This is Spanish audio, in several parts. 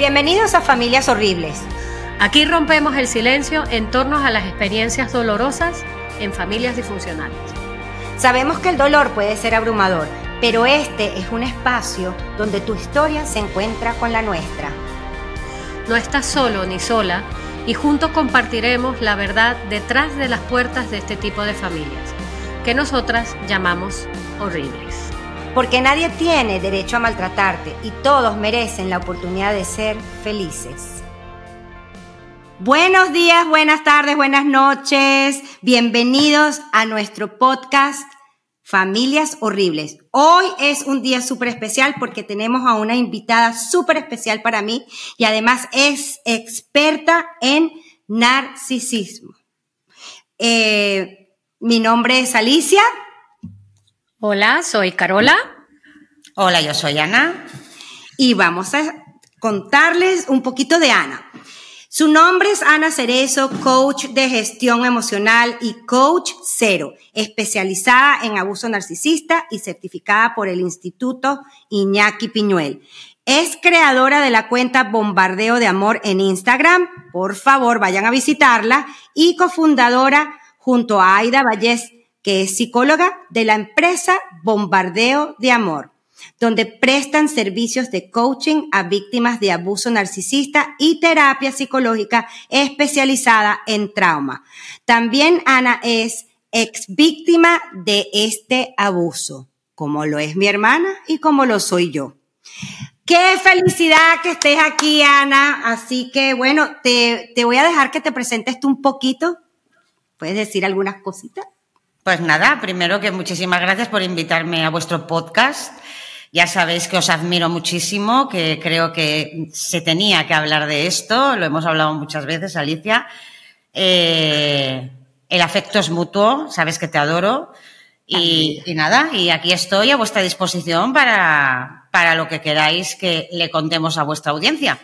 Bienvenidos a Familias Horribles. Aquí rompemos el silencio en torno a las experiencias dolorosas en familias disfuncionales. Sabemos que el dolor puede ser abrumador, pero este es un espacio donde tu historia se encuentra con la nuestra. No estás solo ni sola y juntos compartiremos la verdad detrás de las puertas de este tipo de familias, que nosotras llamamos horribles. Porque nadie tiene derecho a maltratarte y todos merecen la oportunidad de ser felices. Buenos días, buenas tardes, buenas noches. Bienvenidos a nuestro podcast Familias Horribles. Hoy es un día súper especial porque tenemos a una invitada súper especial para mí y además es experta en narcisismo. Eh, mi nombre es Alicia. Hola, soy Carola. Hola, yo soy Ana. Y vamos a contarles un poquito de Ana. Su nombre es Ana Cerezo, coach de gestión emocional y coach cero, especializada en abuso narcisista y certificada por el Instituto Iñaki Piñuel. Es creadora de la cuenta Bombardeo de Amor en Instagram. Por favor, vayan a visitarla. Y cofundadora junto a Aida Vallés, que es psicóloga de la empresa Bombardeo de Amor donde prestan servicios de coaching a víctimas de abuso narcisista y terapia psicológica especializada en trauma. También Ana es ex víctima de este abuso, como lo es mi hermana y como lo soy yo. Qué felicidad que estés aquí, Ana. Así que bueno, te, te voy a dejar que te presentes tú un poquito. ¿Puedes decir algunas cositas? Pues nada, primero que muchísimas gracias por invitarme a vuestro podcast. Ya sabéis que os admiro muchísimo, que creo que se tenía que hablar de esto, lo hemos hablado muchas veces, Alicia. Eh, el afecto es mutuo, sabes que te adoro. Y, nada, y aquí estoy a vuestra disposición para, para lo que queráis que le contemos a vuestra audiencia.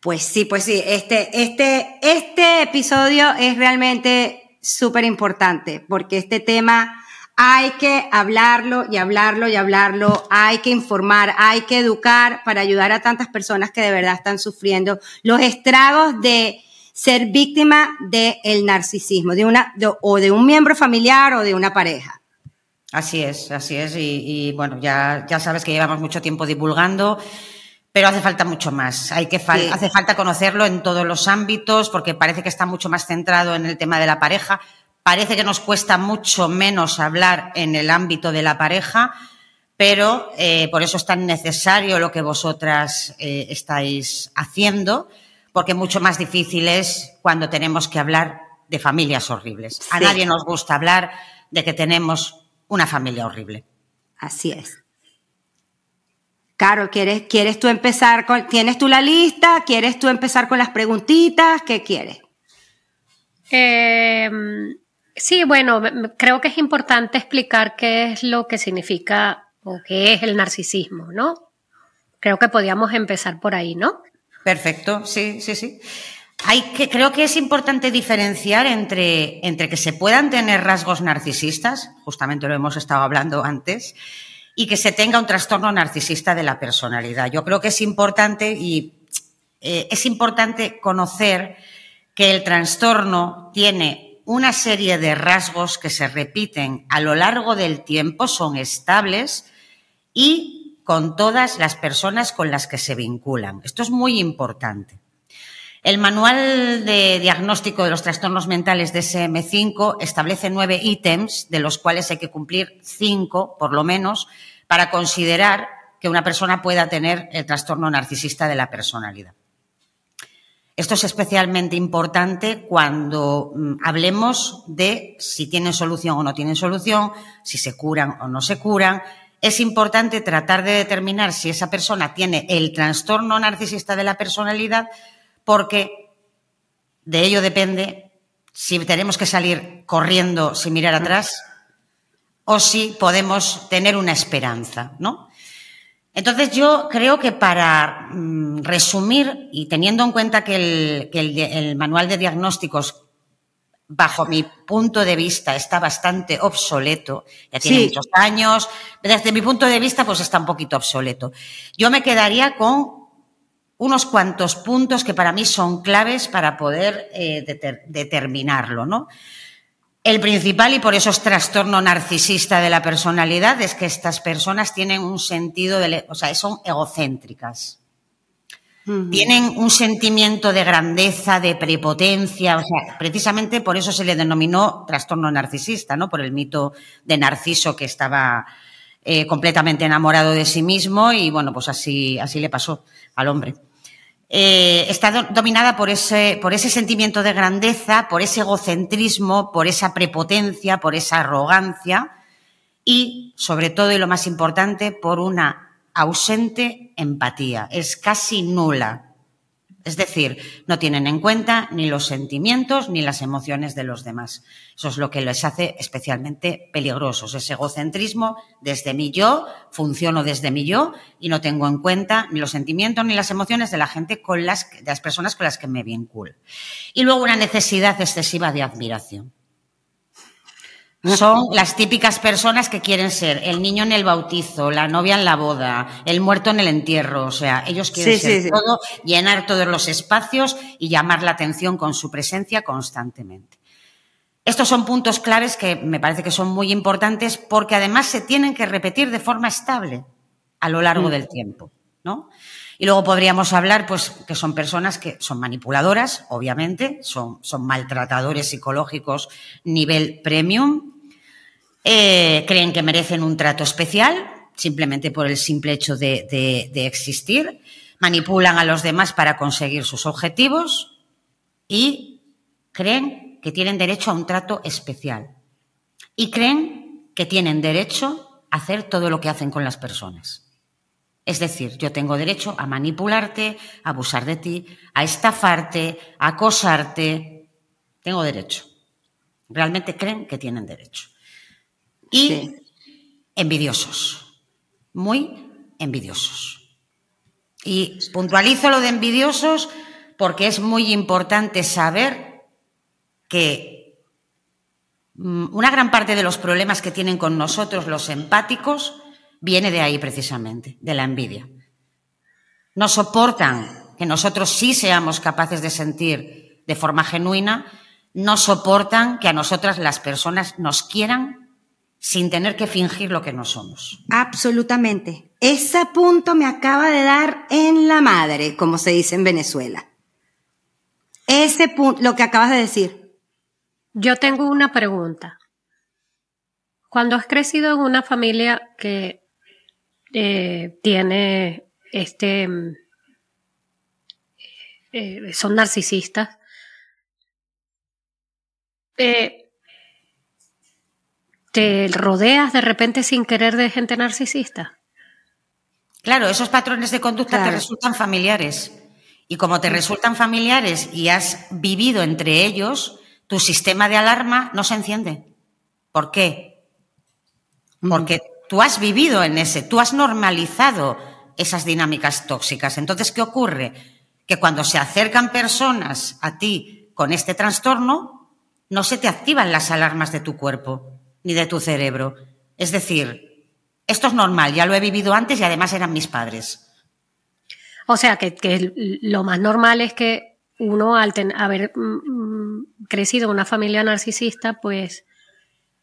Pues sí, pues sí, este, este, este episodio es realmente súper importante porque este tema hay que hablarlo y hablarlo y hablarlo, hay que informar, hay que educar para ayudar a tantas personas que de verdad están sufriendo los estragos de ser víctima del narcisismo, de una, o de un miembro familiar o de una pareja. Así es, así es. Y, bueno, ya, ya sabes que llevamos mucho tiempo divulgando, pero hace falta mucho más. Hay que Hace falta conocerlo en todos los ámbitos, porque parece que está mucho más centrado en el tema de la pareja, Parece que nos cuesta mucho menos hablar en el ámbito de la pareja, pero eh, por eso es tan necesario lo que vosotras eh, estáis haciendo, porque mucho más difícil es cuando tenemos que hablar de familias horribles. A nadie nos gusta hablar de que tenemos una familia horrible. Así es. Caro, ¿quieres, ¿quieres tú empezar con, tienes tú la lista? ¿Quieres tú empezar con las preguntitas? ¿Qué quieres? Eh, Sí, bueno, creo que es importante explicar qué es lo que significa o qué es el narcisismo, ¿no? Creo que podíamos empezar por ahí, ¿no? Perfecto, sí, sí, sí. Hay que, creo que es importante diferenciar entre, entre que se puedan tener rasgos narcisistas, justamente lo hemos estado hablando antes, y que se tenga un trastorno narcisista de la personalidad. Yo creo que es importante y eh, es importante conocer que el trastorno tiene una serie de rasgos que se repiten a lo largo del tiempo, son estables y con todas las personas con las que se vinculan. Esto es muy importante. El manual de diagnóstico de los trastornos mentales de SM5 establece nueve ítems, de los cuales hay que cumplir cinco, por lo menos, para considerar que una persona pueda tener el trastorno narcisista de la personalidad. Esto es especialmente importante cuando mm, hablemos de si tienen solución o no tienen solución, si se curan o no se curan. Es importante tratar de determinar si esa persona tiene el trastorno narcisista de la personalidad porque de ello depende si tenemos que salir corriendo sin mirar atrás o si podemos tener una esperanza, ¿no? Entonces yo creo que para mm, resumir y teniendo en cuenta que, el, manual de diagnósticos bajo mi punto de vista está bastante obsoleto, ya tiene muchos años, desde mi punto de vista pues está un poquito obsoleto. Yo me quedaría con unos cuantos puntos que para mí son claves para poder eh, determinarlo, ¿no? El principal, y por eso es trastorno narcisista de la personalidad, es que estas personas tienen un sentido de, o sea, son egocéntricas. Tienen un sentimiento de grandeza, de prepotencia, o sea, precisamente por eso se le denominó trastorno narcisista, ¿no? Por el mito de Narciso que estaba eh, completamente enamorado de sí mismo y bueno, pues así, así le pasó al hombre. Eh, está dominada por ese, por ese sentimiento de grandeza, por ese egocentrismo, por esa prepotencia, por esa arrogancia y, sobre todo y lo más importante, por una ausente empatía. Es casi nula. Es decir, no tienen en cuenta ni los sentimientos ni las emociones de los demás. Eso es lo que les hace especialmente peligrosos. Ese egocentrismo desde mi yo, funciono desde mi yo y no tengo en cuenta ni los sentimientos ni las emociones de la gente con las, de las personas con las que me vinculo. Y luego una necesidad excesiva de admiración. Son las típicas personas que quieren ser el niño en el bautizo, la novia en la boda, el muerto en el entierro. O sea, ellos quieren ser todo, llenar todos los espacios y llamar la atención con su presencia constantemente. Estos son puntos claves que me parece que son muy importantes porque además se tienen que repetir de forma estable a lo largo mm. del tiempo, ¿no? Y luego podríamos hablar, pues, que son personas que son manipuladoras, obviamente, son, son maltratadores psicológicos nivel premium, eh, creen que merecen un trato especial, simplemente por el simple hecho de, de existir, manipulan a los demás para conseguir sus objetivos y creen que tienen derecho a un trato especial. Y creen que tienen derecho a hacer todo lo que hacen con las personas. Es decir, yo tengo derecho a manipularte, a abusar de ti, a estafarte, a acosarte. Tengo derecho. Realmente creen que tienen derecho y envidiosos, muy envidiosos. Y puntualizo lo de envidiosos porque es muy importante saber que mm, una gran parte de los problemas que tienen con nosotros los empáticos viene de ahí precisamente, de la envidia. No soportan que nosotros sí seamos capaces de sentir de forma genuina, no soportan que a nosotras las personas nos quieran sin tener que fingir lo que no somos. Absolutamente. Ese punto me acaba de dar en la madre, como se dice en Venezuela. Ese punto, lo que acabas de decir. Yo tengo una pregunta. Cuando has crecido en una familia que eh, tiene este eh, son narcisistas, eh, te rodeas de repente sin querer de gente narcisista. Claro, esos patrones de conducta te resultan familiares. Y como te resultan familiares y has vivido entre ellos, tu sistema de alarma no se enciende. ¿Por qué? Porque tú has vivido en ese, tú has normalizado esas dinámicas tóxicas. Entonces, ¿qué ocurre? Que cuando se acercan personas a ti con este trastorno, no se te activan las alarmas de tu cuerpo ni de tu cerebro. Es decir, esto es normal, ya lo he vivido antes y además eran mis padres. O sea, que, lo más normal es que uno al haber mm, mm, crecido en una familia narcisista, pues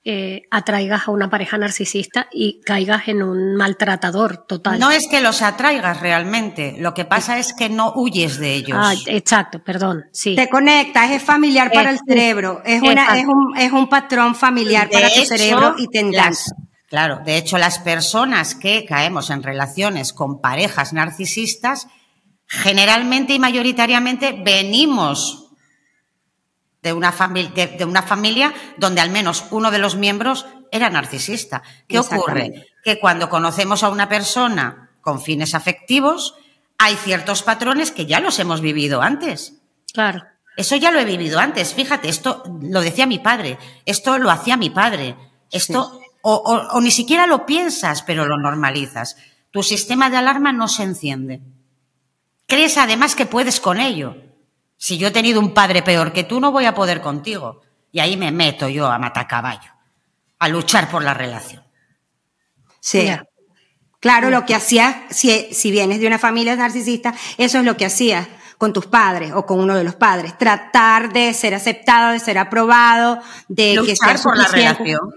eh, atraigas a una pareja narcisista y caigas en un maltratador total. No es que los atraigas realmente, lo que pasa es que no huyes de ellos. Ah, exacto, perdón, sí. Te conectas, es familiar para el cerebro, es, una, es, un, es un patrón familiar para tu cerebro y te enganchas. Claro, de hecho las personas que caemos en relaciones con parejas narcisistas, generalmente y mayoritariamente venimos de una, familia, de, una familia donde al menos uno de los miembros era narcisista. ¿Qué ocurre? Que cuando conocemos a una persona con fines afectivos, hay ciertos patrones que ya los hemos vivido antes. Claro. Eso ya lo he vivido antes. Fíjate, esto lo decía mi padre, esto lo hacía mi padre, esto, o, o ni siquiera lo piensas, pero lo normalizas. Tu sistema de alarma no se enciende. Crees además que puedes con ello. Si yo he tenido un padre peor que tú, no voy a poder contigo. Y ahí me meto yo a matacaballo, a luchar por la relación. Sí. Claro, lo que hacías, si, si vienes de una familia narcisista, eso es lo que hacías con tus padres o con uno de los padres. Tratar de ser aceptado, de ser aprobado, de que sea por la relación.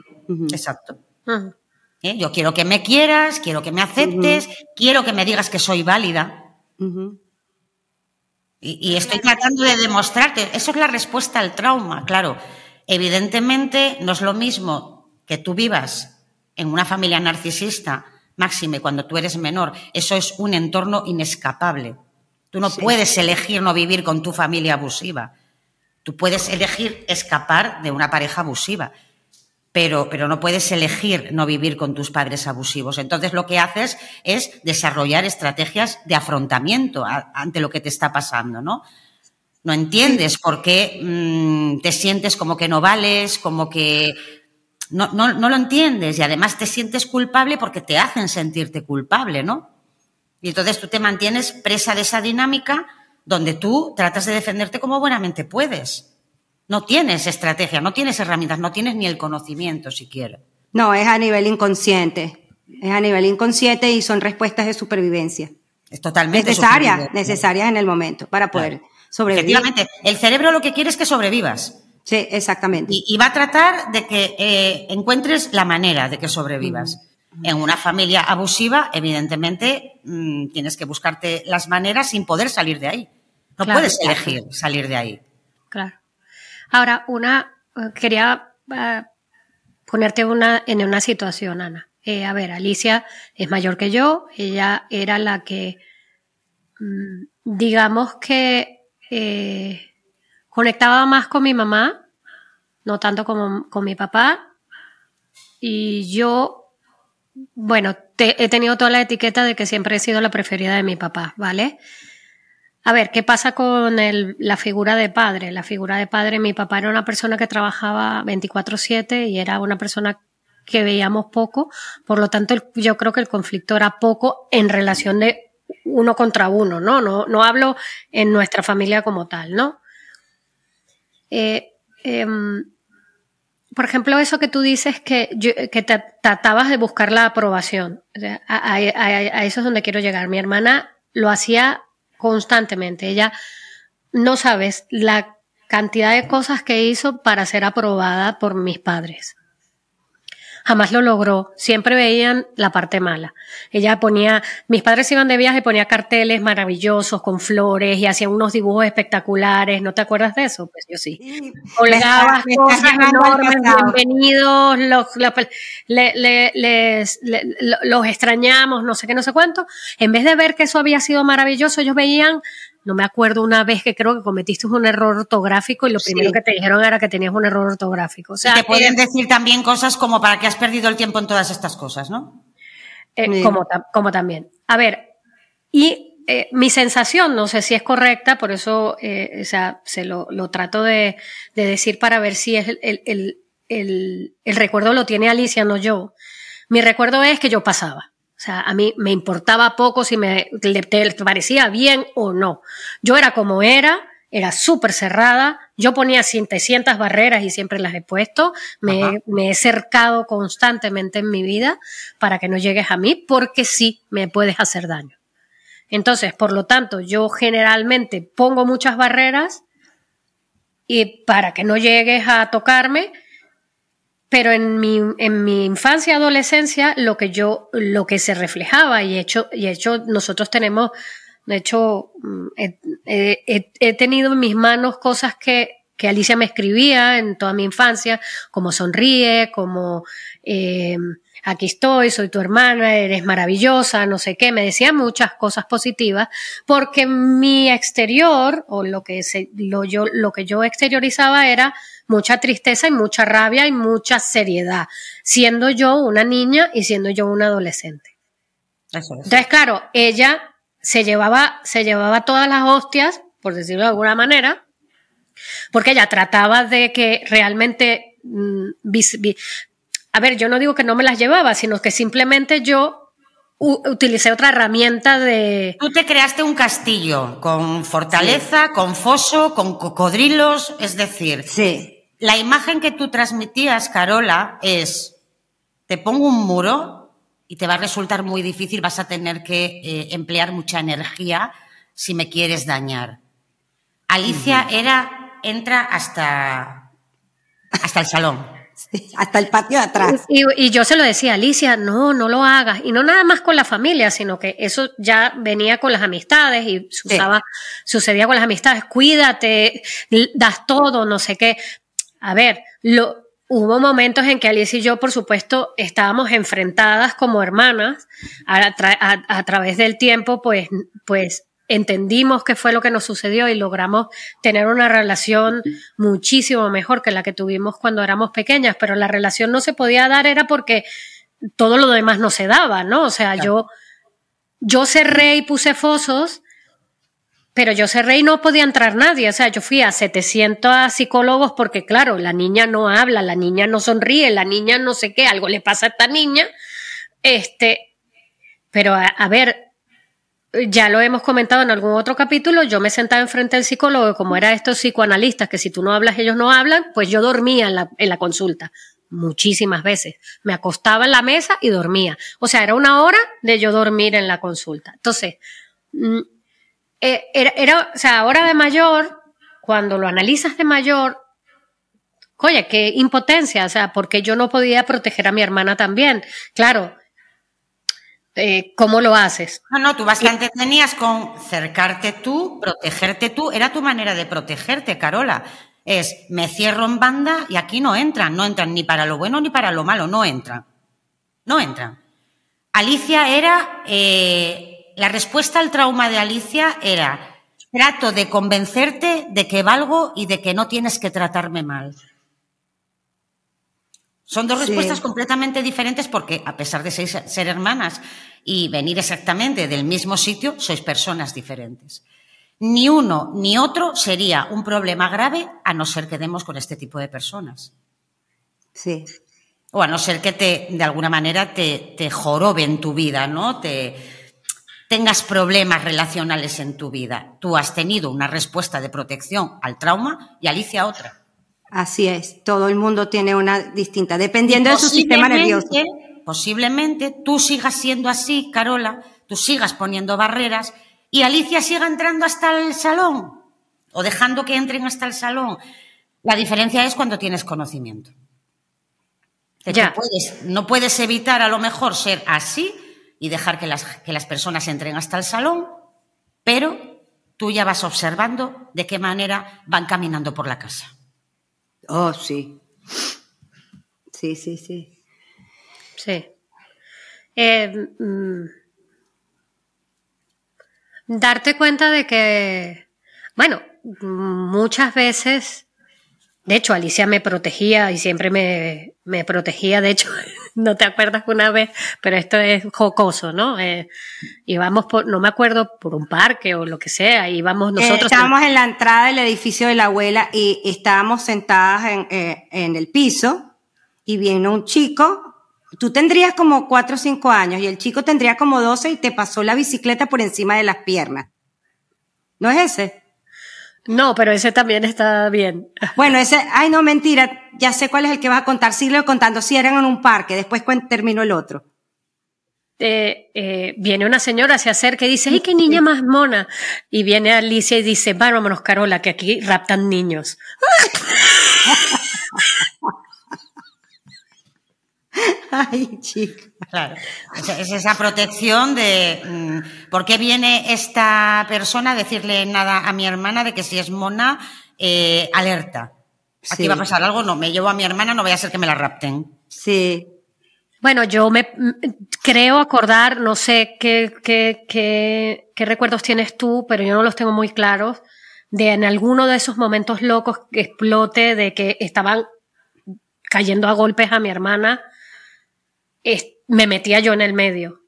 Exacto. ¿Eh? Yo quiero que me quieras, quiero que me aceptes, quiero que me digas que soy válida. Y, estoy tratando de demostrarte, eso es la respuesta al trauma, claro. Evidentemente no es lo mismo que tú vivas en una familia narcisista, máxime cuando tú eres menor, eso es un entorno inescapable. Tú no puedes elegir no vivir con tu familia abusiva. Tú puedes elegir escapar de una pareja abusiva, pero, pero no puedes elegir no vivir con tus padres abusivos. Entonces lo que haces es desarrollar estrategias de afrontamiento ante lo que te está pasando, ¿no? No entiendes por qué mm, te sientes como que no vales, como que no, no, no lo entiendes y además te sientes culpable porque te hacen sentirte culpable, ¿no? Y entonces tú te mantienes presa de esa dinámica donde tú tratas de defenderte como buenamente puedes. No tienes estrategia, no tienes herramientas, no tienes ni el conocimiento siquiera. No, es a nivel inconsciente. Es a nivel inconsciente y son respuestas de supervivencia. Es totalmente necesarias, necesarias en el momento para poder sobrevivir. Efectivamente, el cerebro lo que quiere es que sobrevivas. Sí, exactamente. Y, va a tratar de que eh, encuentres la manera de que sobrevivas. En una familia abusiva, evidentemente, mm, tienes que buscarte las maneras sin poder salir de ahí. No puedes elegir salir de ahí. Claro. Ahora, una, eh, quería eh, ponerte una, en una situación, Ana. Eh, a ver, Alicia es mayor que yo, ella era la que, mm, digamos que conectaba más con mi mamá, no tanto como con mi papá, y yo bueno, he tenido toda la etiqueta de que siempre he sido la preferida de mi papá, ¿vale? A ver, ¿qué pasa con la figura de padre? La figura de padre, mi papá era una persona que trabajaba 24/7 y era una persona que veíamos poco, por lo tanto yo creo que el conflicto era poco en relación de uno contra uno, ¿no? No, no hablo en nuestra familia como tal, ¿no? Eh, em, por ejemplo, eso que tú dices que, que tratabas de buscar la aprobación. a, eso es donde quiero llegar. Mi hermana lo hacía constantemente. Ella no sabes la cantidad de cosas que hizo para ser aprobada por mis padres jamás lo logró. Siempre veían la parte mala. Ella ponía, mis padres iban de viaje y ponía carteles maravillosos con flores y hacían unos dibujos espectaculares. ¿No te acuerdas de eso? Pues yo sí. Colgaba cosas enormes, bienvenidos, los, les, los extrañamos, no sé qué, no sé cuánto. En vez de ver que eso había sido maravilloso, ellos veían no me acuerdo una vez que creo que cometiste un error ortográfico y lo primero que te dijeron era que tenías un error ortográfico. O sea, te pueden decir también cosas como para que has perdido el tiempo en todas estas cosas, ¿no? Eh, como, como también. A ver, y eh, mi sensación, no sé si es correcta, por eso eh, o sea, se lo, lo trato de, de, decir para ver si es el, el, el, el recuerdo lo tiene Alicia, no yo. Mi recuerdo es que yo pasaba. O sea, a mí me importaba poco si me te parecía bien o no. Yo era como era, era súper cerrada, yo ponía 700 barreras y siempre las he puesto, me, me, he cercado constantemente en mi vida para que no llegues a mí, porque sí me puedes hacer daño. Entonces, por lo tanto, yo generalmente pongo muchas barreras y para que no llegues a tocarme, pero en mi, en mi infancia adolescencia lo que yo, lo que se reflejaba y hecho, y hecho, nosotros tenemos, de hecho, mm, he, tenido en mis manos cosas que, que Alicia me escribía en toda mi infancia, como sonríe, como eh, aquí estoy, soy tu hermana, eres maravillosa, no sé qué, me decía muchas cosas positivas, porque mi exterior, o lo que, se, lo, yo, lo que yo exteriorizaba era mucha tristeza y mucha rabia y mucha seriedad, siendo yo una niña y siendo yo una adolescente. Entonces, claro, ella se llevaba, se llevaba todas las hostias, por decirlo de alguna manera, porque ella trataba de que realmente, mm, a ver, yo no digo que no me las llevaba, sino que simplemente yo utilicé otra herramienta de... Tú te creaste un castillo con fortaleza, con foso, con cocodrilos, es decir, sí la imagen que tú transmitías, Carola, es, te pongo un muro y te va a resultar muy difícil, vas a tener que eh, emplear mucha energía si me quieres dañar. Alicia era, entra hasta, hasta el salón. hasta el patio de atrás. Y, yo se lo decía, Alicia, no, no lo hagas. Y no nada más con la familia, sino que eso ya venía con las amistades y sucedía con las amistades. Cuídate, das todo, no sé qué. A ver, lo, hubo momentos en que Alicia y yo, por supuesto, estábamos enfrentadas como hermanas. A, a través del tiempo, pues, pues entendimos qué fue lo que nos sucedió y logramos tener una relación muchísimo mejor que la que tuvimos cuando éramos pequeñas, pero la relación no se podía dar era porque todo lo demás no se daba, ¿no? O sea, yo, yo cerré y puse fosos, pero yo cerré y no podía entrar nadie, o sea, yo fui a 700 psicólogos porque claro, la niña no habla, la niña no sonríe, la niña no sé qué, algo le pasa a esta niña, este, pero a ver, ya lo hemos comentado en algún otro capítulo, yo me sentaba enfrente del psicólogo, como era estos psicoanalistas, que si tú no hablas, ellos no hablan, pues yo dormía en la, en la consulta, muchísimas veces. Me acostaba en la mesa y dormía. O sea, era una hora de yo dormir en la consulta. Entonces, mm, eh, era, era, o sea, ahora de mayor, cuando lo analizas de mayor, oye, qué impotencia, o sea, porque yo no podía proteger a mi hermana también. Claro, eh, ¿cómo lo haces? No, no, tú bastante tenías con cercarte tú, protegerte tú, era tu manera de protegerte, Carola. Es, me cierro en banda y aquí no entran, no entran ni para lo bueno ni para lo malo, no entran. No entran. Alicia era, eh, la respuesta al trauma de Alicia era, trato de convencerte de que valgo y de que no tienes que tratarme mal. Son dos respuestas completamente diferentes porque, a pesar de ser, hermanas y venir exactamente del mismo sitio, sois personas diferentes. Ni uno ni otro sería un problema grave a no ser que demos con este tipo de personas. Sí. O a no ser que te, de alguna manera, te, te joroben tu vida, ¿no? Te, tengas problemas relacionales en tu vida. Tú has tenido una respuesta de protección al trauma y Alicia otra. Así es, todo el mundo tiene una distinta, dependiendo de su sistema nervioso. Posiblemente tú sigas siendo así, Carola, tú sigas poniendo barreras y Alicia siga entrando hasta el salón o dejando que entren hasta el salón. La diferencia es cuando tienes conocimiento. Ya. no puedes evitar a lo mejor ser así y dejar que las, que las personas entren hasta el salón, pero tú ya vas observando de qué manera van caminando por la casa. Oh, sí. Sí, sí, sí. Sí. Eh, mm, darte cuenta de que, bueno, muchas veces de hecho, Alicia me protegía y siempre me, me protegía. De hecho, no te acuerdas una vez, pero esto es jocoso, ¿no? Eh, íbamos por, no me acuerdo, por un parque o lo que sea, íbamos eh, nosotros. estábamos en la entrada del edificio de la abuela y estábamos sentadas en, eh, en el piso y viene un chico. Tú tendrías como cuatro o cinco años y el chico tendría como doce y te pasó la bicicleta por encima de las piernas. ¿No es ese? No, pero ese también está bien. Bueno, ese, ay no, mentira, ya sé cuál es el que vas a contar, síguelo contando, si eran en un parque, después terminó el otro. Eh, eh, viene una señora, se acerca y dice, ¡ay, qué niña más mona! Y viene Alicia y dice, vámonos, Carola, que aquí raptan niños. Ay, chica. Claro. Es, esa protección de mm, por qué viene esta persona a decirle nada a mi hermana de que si es mona, eh, alerta. Aquí va a pasar algo, no, me llevo a mi hermana, no vaya a ser que me la rapten. Sí. Bueno, yo me creo acordar, no sé qué, qué, qué, qué recuerdos tienes tú, pero yo no los tengo muy claros, de en alguno de esos momentos locos que explote, de que estaban cayendo a golpes a mi hermana me metía yo en el medio.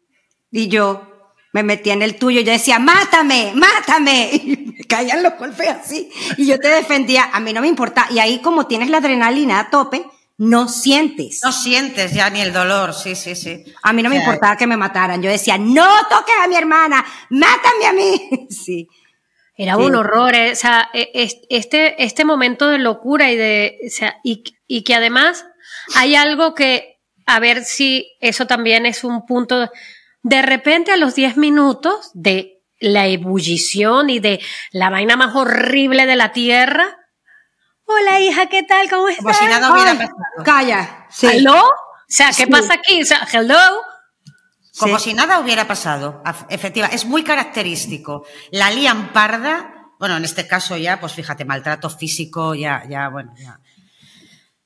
Y yo me metía en el tuyo, yo decía, mátame, mátame. Y me caían los golpes así. Y yo te defendía, a mí no me importa. Y ahí como tienes la adrenalina a tope, no sientes. No sientes ya ni el dolor, sí, sí, sí. A mí no me importaba que me mataran. Yo decía, no toques a mi hermana, mátame a mí. Sí. Era un horror, eh, o sea, e, este, este momento de locura y de, o sea, y, y que además hay algo que a ver si eso también es un punto. De repente a los 10 minutos de la ebullición y de la vaina más horrible de la tierra. Hola hija, ¿qué tal? ¿Cómo estás? Como si nada hubiera pasado. Calla. Sí. ¿Hello? O sea, ¿qué Sí. pasa aquí? O sea, hello. Como Sí. si nada hubiera pasado. Efectiva, es muy característico. La lían parda, bueno, en este caso ya, pues fíjate, maltrato físico, ya, ya, bueno, ya.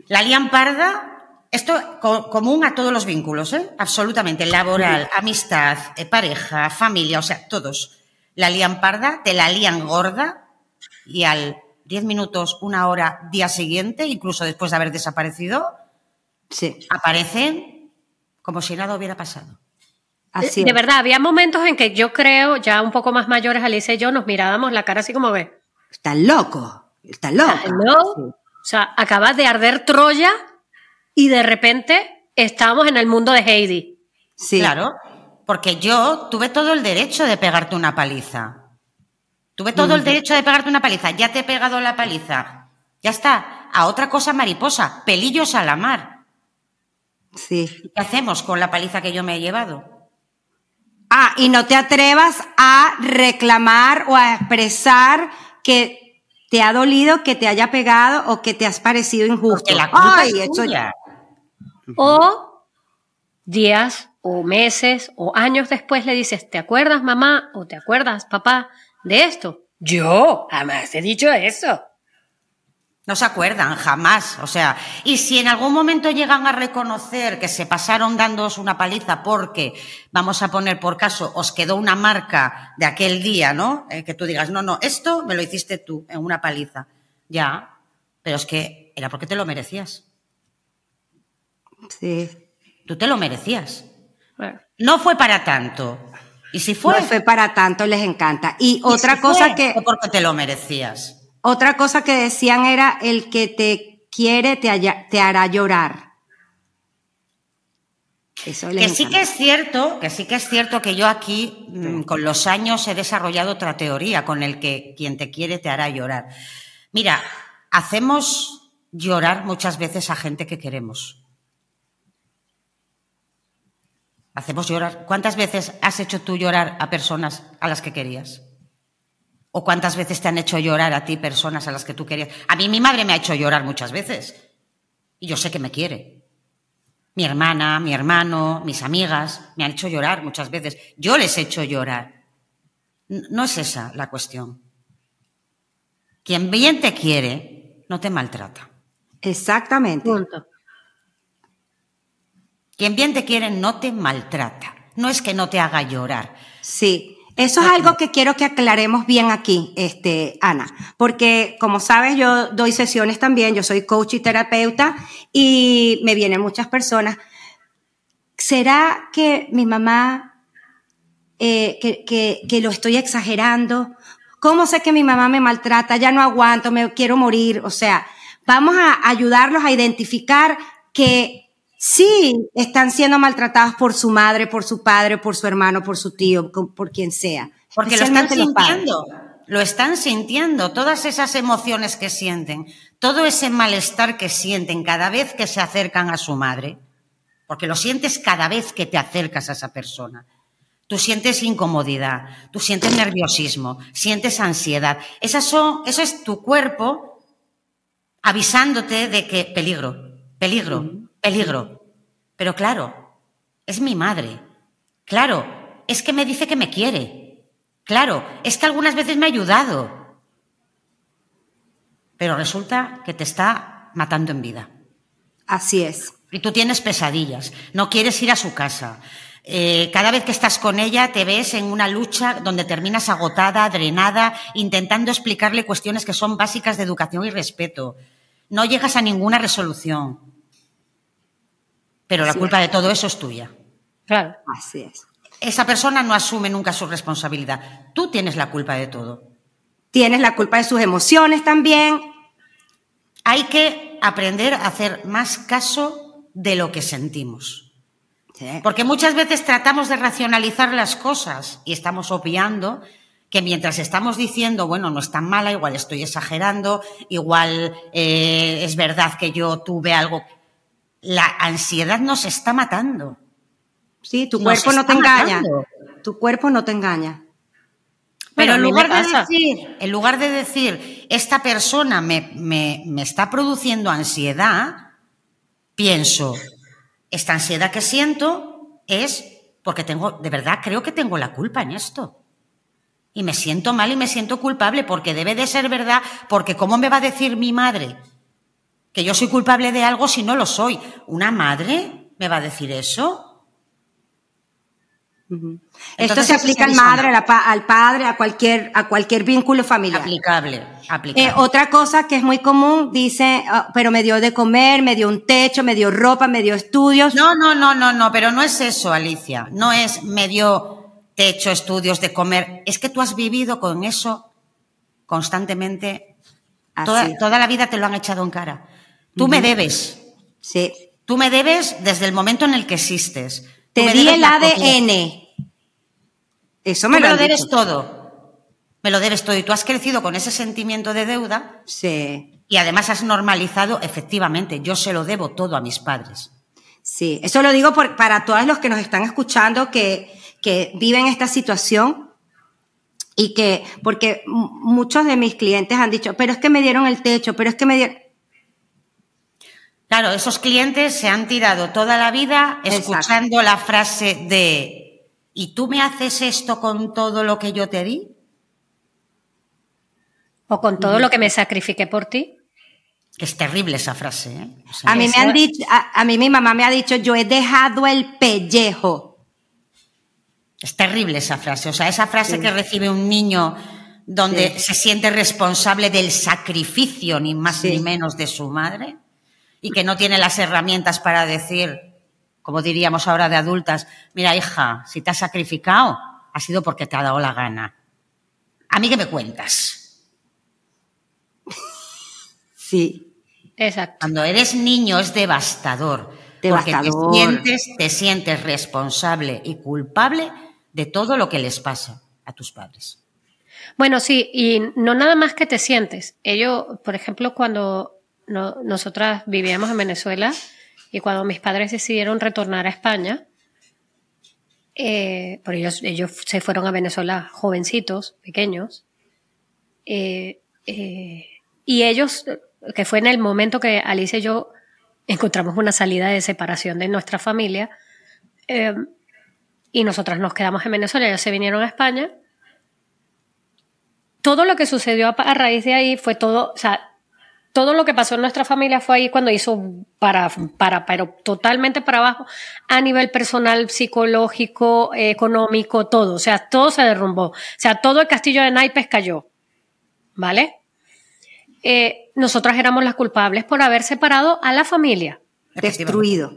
La lían parda, esto co- común a todos los vínculos, ¿eh? Absolutamente. Laboral, amistad, eh, pareja, familia, o sea, todos. La lían parda, te la lían gorda y al 10 minutos, una hora, día siguiente, incluso después de haber desaparecido, Sí. aparecen como si nada hubiera pasado. Así de verdad, había momentos en que yo creo, ya un poco más mayores, Alicia y yo, nos mirábamos la cara así como ve. Está loco. Está loco. Sí. O sea, acaba de arder Troya y de repente estamos en el mundo de Heidi. Sí. Claro, porque yo tuve todo el derecho de pegarte una paliza. Tuve todo el derecho de pegarte una paliza. Ya te he pegado la paliza. Ya está. A otra cosa mariposa. Pelillos a la mar. Sí. ¿Qué hacemos con la paliza que yo me he llevado? Ah, y no te atrevas a reclamar o a expresar que te ha dolido, que te haya pegado o que te has parecido injusto. Porque la culpa Ay, es O días o meses o años después le dices, ¿te acuerdas mamá o te acuerdas papá de esto? Yo jamás he dicho eso. No se acuerdan, jamás. O sea, y si en algún momento llegan a reconocer que se pasaron dándoos una paliza porque, vamos a poner por caso, os quedó una marca de aquel día, ¿no? Eh, que tú digas, no, no, esto me lo hiciste tú en una paliza. Ya, pero es que era porque te lo merecías. Sí. Tú te lo merecías. Bueno, No fue para tanto. Y si fue, No fue para tanto, les encanta. Y y otra si cosa fue, que, fue porque te lo merecías. otra cosa que decían era el que te quiere te, haya- te hará llorar. Eso les Que sí que es cierto, que sí que es cierto que yo aquí, mm, con los años, he desarrollado otra teoría con el que quien te quiere te hará llorar. Mira, hacemos llorar muchas veces a gente que queremos. Hacemos llorar. ¿Cuántas veces has hecho tú llorar a personas a las que querías? ¿O cuántas veces te han hecho llorar a ti personas a las que tú querías? A mí mi madre me ha hecho llorar muchas veces. Y yo sé que me quiere. Mi hermana, mi hermano, mis amigas me han hecho llorar muchas veces. Yo les he hecho llorar. No es esa la cuestión. Quien bien te quiere, no te maltrata. Exactamente. punto. Quien bien te quiere, no te maltrata. No es que no te haga llorar. Sí, eso es algo que quiero que aclaremos bien aquí, este, Ana, porque como sabes, yo doy sesiones también, yo soy coach y terapeuta y me vienen muchas personas. ¿Será que mi mamá, eh, que, que, que lo estoy exagerando? ¿Cómo sé que mi mamá me maltrata? Ya no aguanto, me quiero morir. O sea, vamos a ayudarlos a identificar que sí están siendo maltratados por su madre, por su padre, por su hermano, por su tío, por quien sea. Porque lo están sintiendo. Lo están sintiendo. Todas esas emociones que sienten, todo ese malestar que sienten cada vez que se acercan a su madre, porque lo sientes cada vez que te acercas a esa persona. Tú sientes incomodidad, tú sientes nerviosismo, sientes ansiedad. Esas son, eso es tu cuerpo avisándote de que peligro, peligro, peligro. Pero claro, es mi madre. Claro, es que me dice que me quiere. Claro, es que algunas veces me ha ayudado. Pero resulta que te está matando en vida. Así es. Y tú tienes pesadillas, no quieres ir a su casa. Eh, cada vez que estás con ella te ves en una lucha donde terminas agotada, drenada, intentando explicarle cuestiones que son básicas de educación y respeto. No llegas a ninguna resolución. Pero la Sí. culpa de todo eso es tuya. Claro. Así es. Esa persona no asume nunca su responsabilidad. Tú tienes la culpa de todo. Tienes la culpa de sus emociones también. Hay que aprender a hacer más caso de lo que sentimos. Sí. Porque muchas veces tratamos de racionalizar las cosas y estamos obviando que mientras estamos diciendo, bueno, no es tan mala, igual estoy exagerando, igual eh, es verdad que yo tuve algo. La ansiedad nos está matando. Sí, tu cuerpo no te engaña. Tu cuerpo no te engaña. Pero en lugar, de decir, en lugar de decir, esta persona me, me, me está produciendo ansiedad, pienso, esta ansiedad que siento es porque tengo, de verdad creo que tengo la culpa en esto. Y me siento mal y me siento culpable porque debe de ser verdad, porque ¿cómo me va a decir mi madre que yo soy culpable de algo si no lo soy? ¿Una madre me va a decir eso? Esto se aplica al madre, al padre, a cualquier, a cualquier vínculo familiar. Aplicable, aplicable. Eh, otra cosa que es muy común, dice, ah, pero me dio de comer, me dio un techo, me dio ropa, me dio estudios. No, no, no, no, no, pero no es eso, Alicia. No es me dio techo, estudios, de comer. Es que tú has vivido con eso constantemente. Toda, toda, la vida te lo han echado en cara. Tú me debes. Sí. Tú me debes desde el momento en el que existes. Te di el ADN. Eso me, lo, debes todo. Me lo debes todo. Y tú has crecido con ese sentimiento de deuda. Sí. Y además has normalizado, efectivamente, yo se lo debo todo a mis padres. Sí, eso lo digo para todos los que nos están escuchando que, que viven esta situación y que, porque muchos de mis clientes han dicho, pero es que me dieron el techo, pero es que me dieron... Claro, esos clientes se han tirado toda la vida escuchando la frase de ¿y tú me haces esto con todo lo que yo te di? ¿O con todo lo que me sacrifiqué por ti? Es terrible esa frase. ¿eh? a mí me han dicho, a, mí mi mamá me ha dicho, yo he dejado el pellejo. Es terrible esa frase. O sea, esa frase que recibe un niño donde se siente responsable del sacrificio, ni más ni menos, de su madre y que no tiene las herramientas para decir, como diríamos ahora de adultas, mira hija, si te has sacrificado, ha sido porque te ha dado la gana. ¿A mí qué me cuentas? Sí. Exacto. Cuando eres niño es devastador. Porque te sientes, te sientes responsable y culpable de todo lo que les pasa a tus padres. Bueno, sí, y no nada más que te sientes. Ellos, por ejemplo, cuando nosotras vivíamos en Venezuela y cuando mis padres decidieron retornar a España, eh, por ellos, ellos se fueron a Venezuela jovencitos, pequeños, eh, eh, y ellos, que fue en el momento que Alicia y yo encontramos una salida de separación de nuestra familia, y nosotras nos quedamos en Venezuela, ellos se vinieron a España, todo lo que sucedió a, raíz de ahí fue todo, todo lo que pasó en nuestra familia fue ahí cuando hizo para, para, pero totalmente para abajo, a nivel personal, psicológico, económico, todo. O sea, todo se derrumbó. O sea, todo el castillo de naipes cayó. ¿Vale? Eh, nosotras éramos las culpables por haber separado a la familia. Destruido.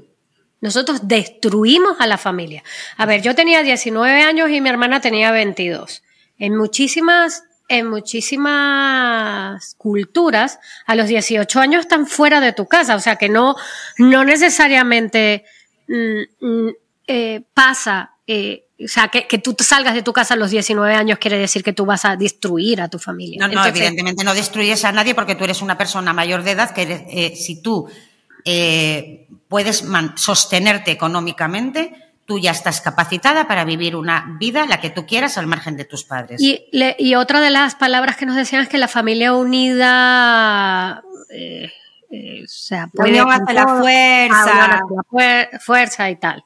Nosotros destruimos a la familia. A ver, yo tenía 19 años y mi hermana tenía 22. En muchísimas en muchísimas culturas, a los 18 años están fuera de tu casa, o sea que no, no necesariamente mm, mm, eh, pasa, eh, o sea, que, que, tú salgas de tu casa a los 19 años quiere decir que tú vas a destruir a tu familia. No, no, evidentemente no destruyes a nadie porque tú eres una persona mayor de edad que eh, si tú puedes sostenerte económicamente, tú ya estás capacitada para vivir una vida la que tú quieras al margen de tus padres. Y, y otra de las palabras que nos decían es que la familia unida, eh, eh, o sea, puede hace la fuerza, fuerza y tal,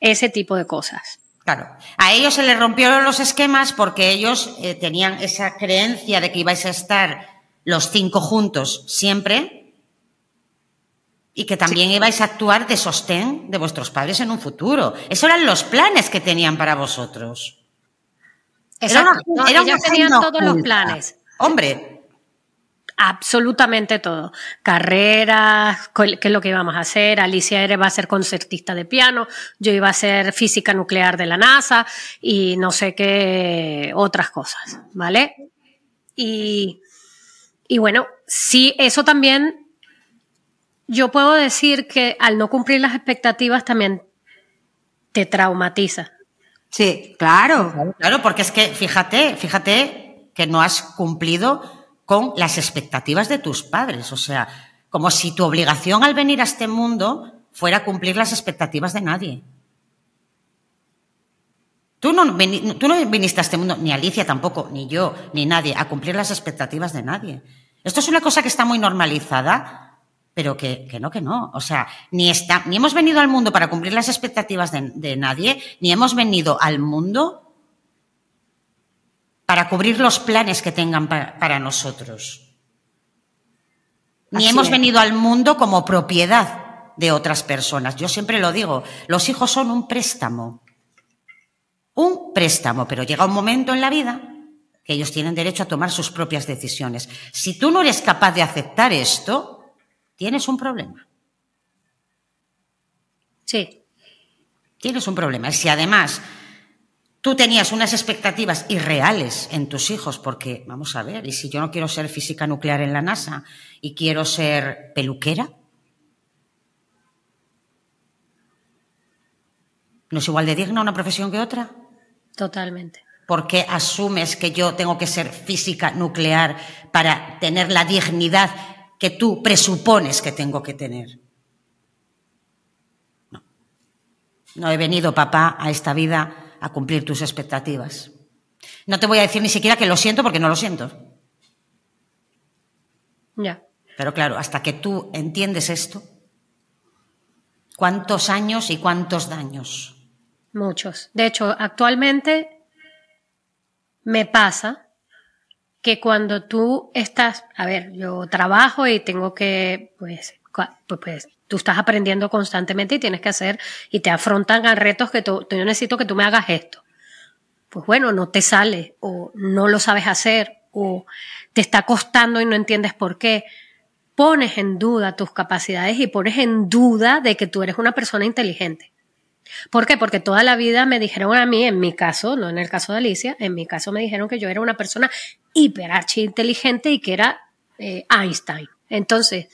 ese tipo de cosas. Claro, a ellos se les rompieron los esquemas porque ellos eh, tenían esa creencia de que ibais a estar los cinco juntos siempre y que también ibais a actuar de sostén de vuestros padres en un futuro. Esos eran los planes que tenían para vosotros. Exacto. Ellos tenían todos los planes. Hombre. Absolutamente todo. Carreras, qué es lo que íbamos a hacer. Alicia iba a ser concertista de piano, yo iba a ser física nuclear de la NASA y no sé qué otras cosas, ¿vale? Y, y bueno, sí, eso también yo puedo decir que al no cumplir las expectativas también te traumatiza. Sí, claro. Claro, porque es que fíjate, fíjate que no has cumplido con las expectativas de tus padres. O sea, como si tu obligación al venir a este mundo fuera cumplir las expectativas de nadie. Tú no, tú no viniste a este mundo, ni Alicia tampoco, ni yo, ni nadie, a cumplir las expectativas de nadie. Esto es una cosa que está muy normalizada, pero que, no, que no. O sea, ni, está, ni hemos venido al mundo para cumplir las expectativas de, nadie, ni hemos venido al mundo para cubrir los planes que tengan para, nosotros. Ni hemos venido al mundo como propiedad de otras personas. Yo siempre lo digo, los hijos son un préstamo un préstamo, pero llega un momento en la vida que ellos tienen derecho a tomar sus propias decisiones. Si tú no eres capaz de aceptar esto, tienes un problema. Sí. Tienes un problema. Y si además tú tenías unas expectativas irreales en tus hijos, porque, vamos a ver, y si yo no quiero ser física nuclear en la NASA y quiero ser peluquera, ¿no es igual de digna una profesión que otra? Totalmente. ¿Por qué asumes que yo tengo que ser física nuclear para tener la dignidad que tú presupones que tengo que tener? No. No he venido, papá, a esta vida a cumplir tus expectativas. No te voy a decir ni siquiera que lo siento porque no lo siento. Ya. Pero claro, hasta que tú entiendes esto, ¿cuántos años y cuántos daños? Muchos. De hecho, actualmente me pasa que cuando tú estás, a ver, yo trabajo y tengo que, pues, pues, pues, tú estás aprendiendo constantemente y tienes que hacer y te afrontan a retos que yo necesito que tú me hagas esto. Pues bueno, no te sale o no lo sabes hacer o te está costando y no entiendes por qué. Pones en duda tus capacidades y pones en duda de que tú eres una persona inteligente. ¿Por qué? Porque toda la vida me dijeron a mí, en mi caso, no en el caso de Alicia, en mi caso me dijeron que yo era una persona hiperarchi inteligente y que era eh, Einstein. Entonces,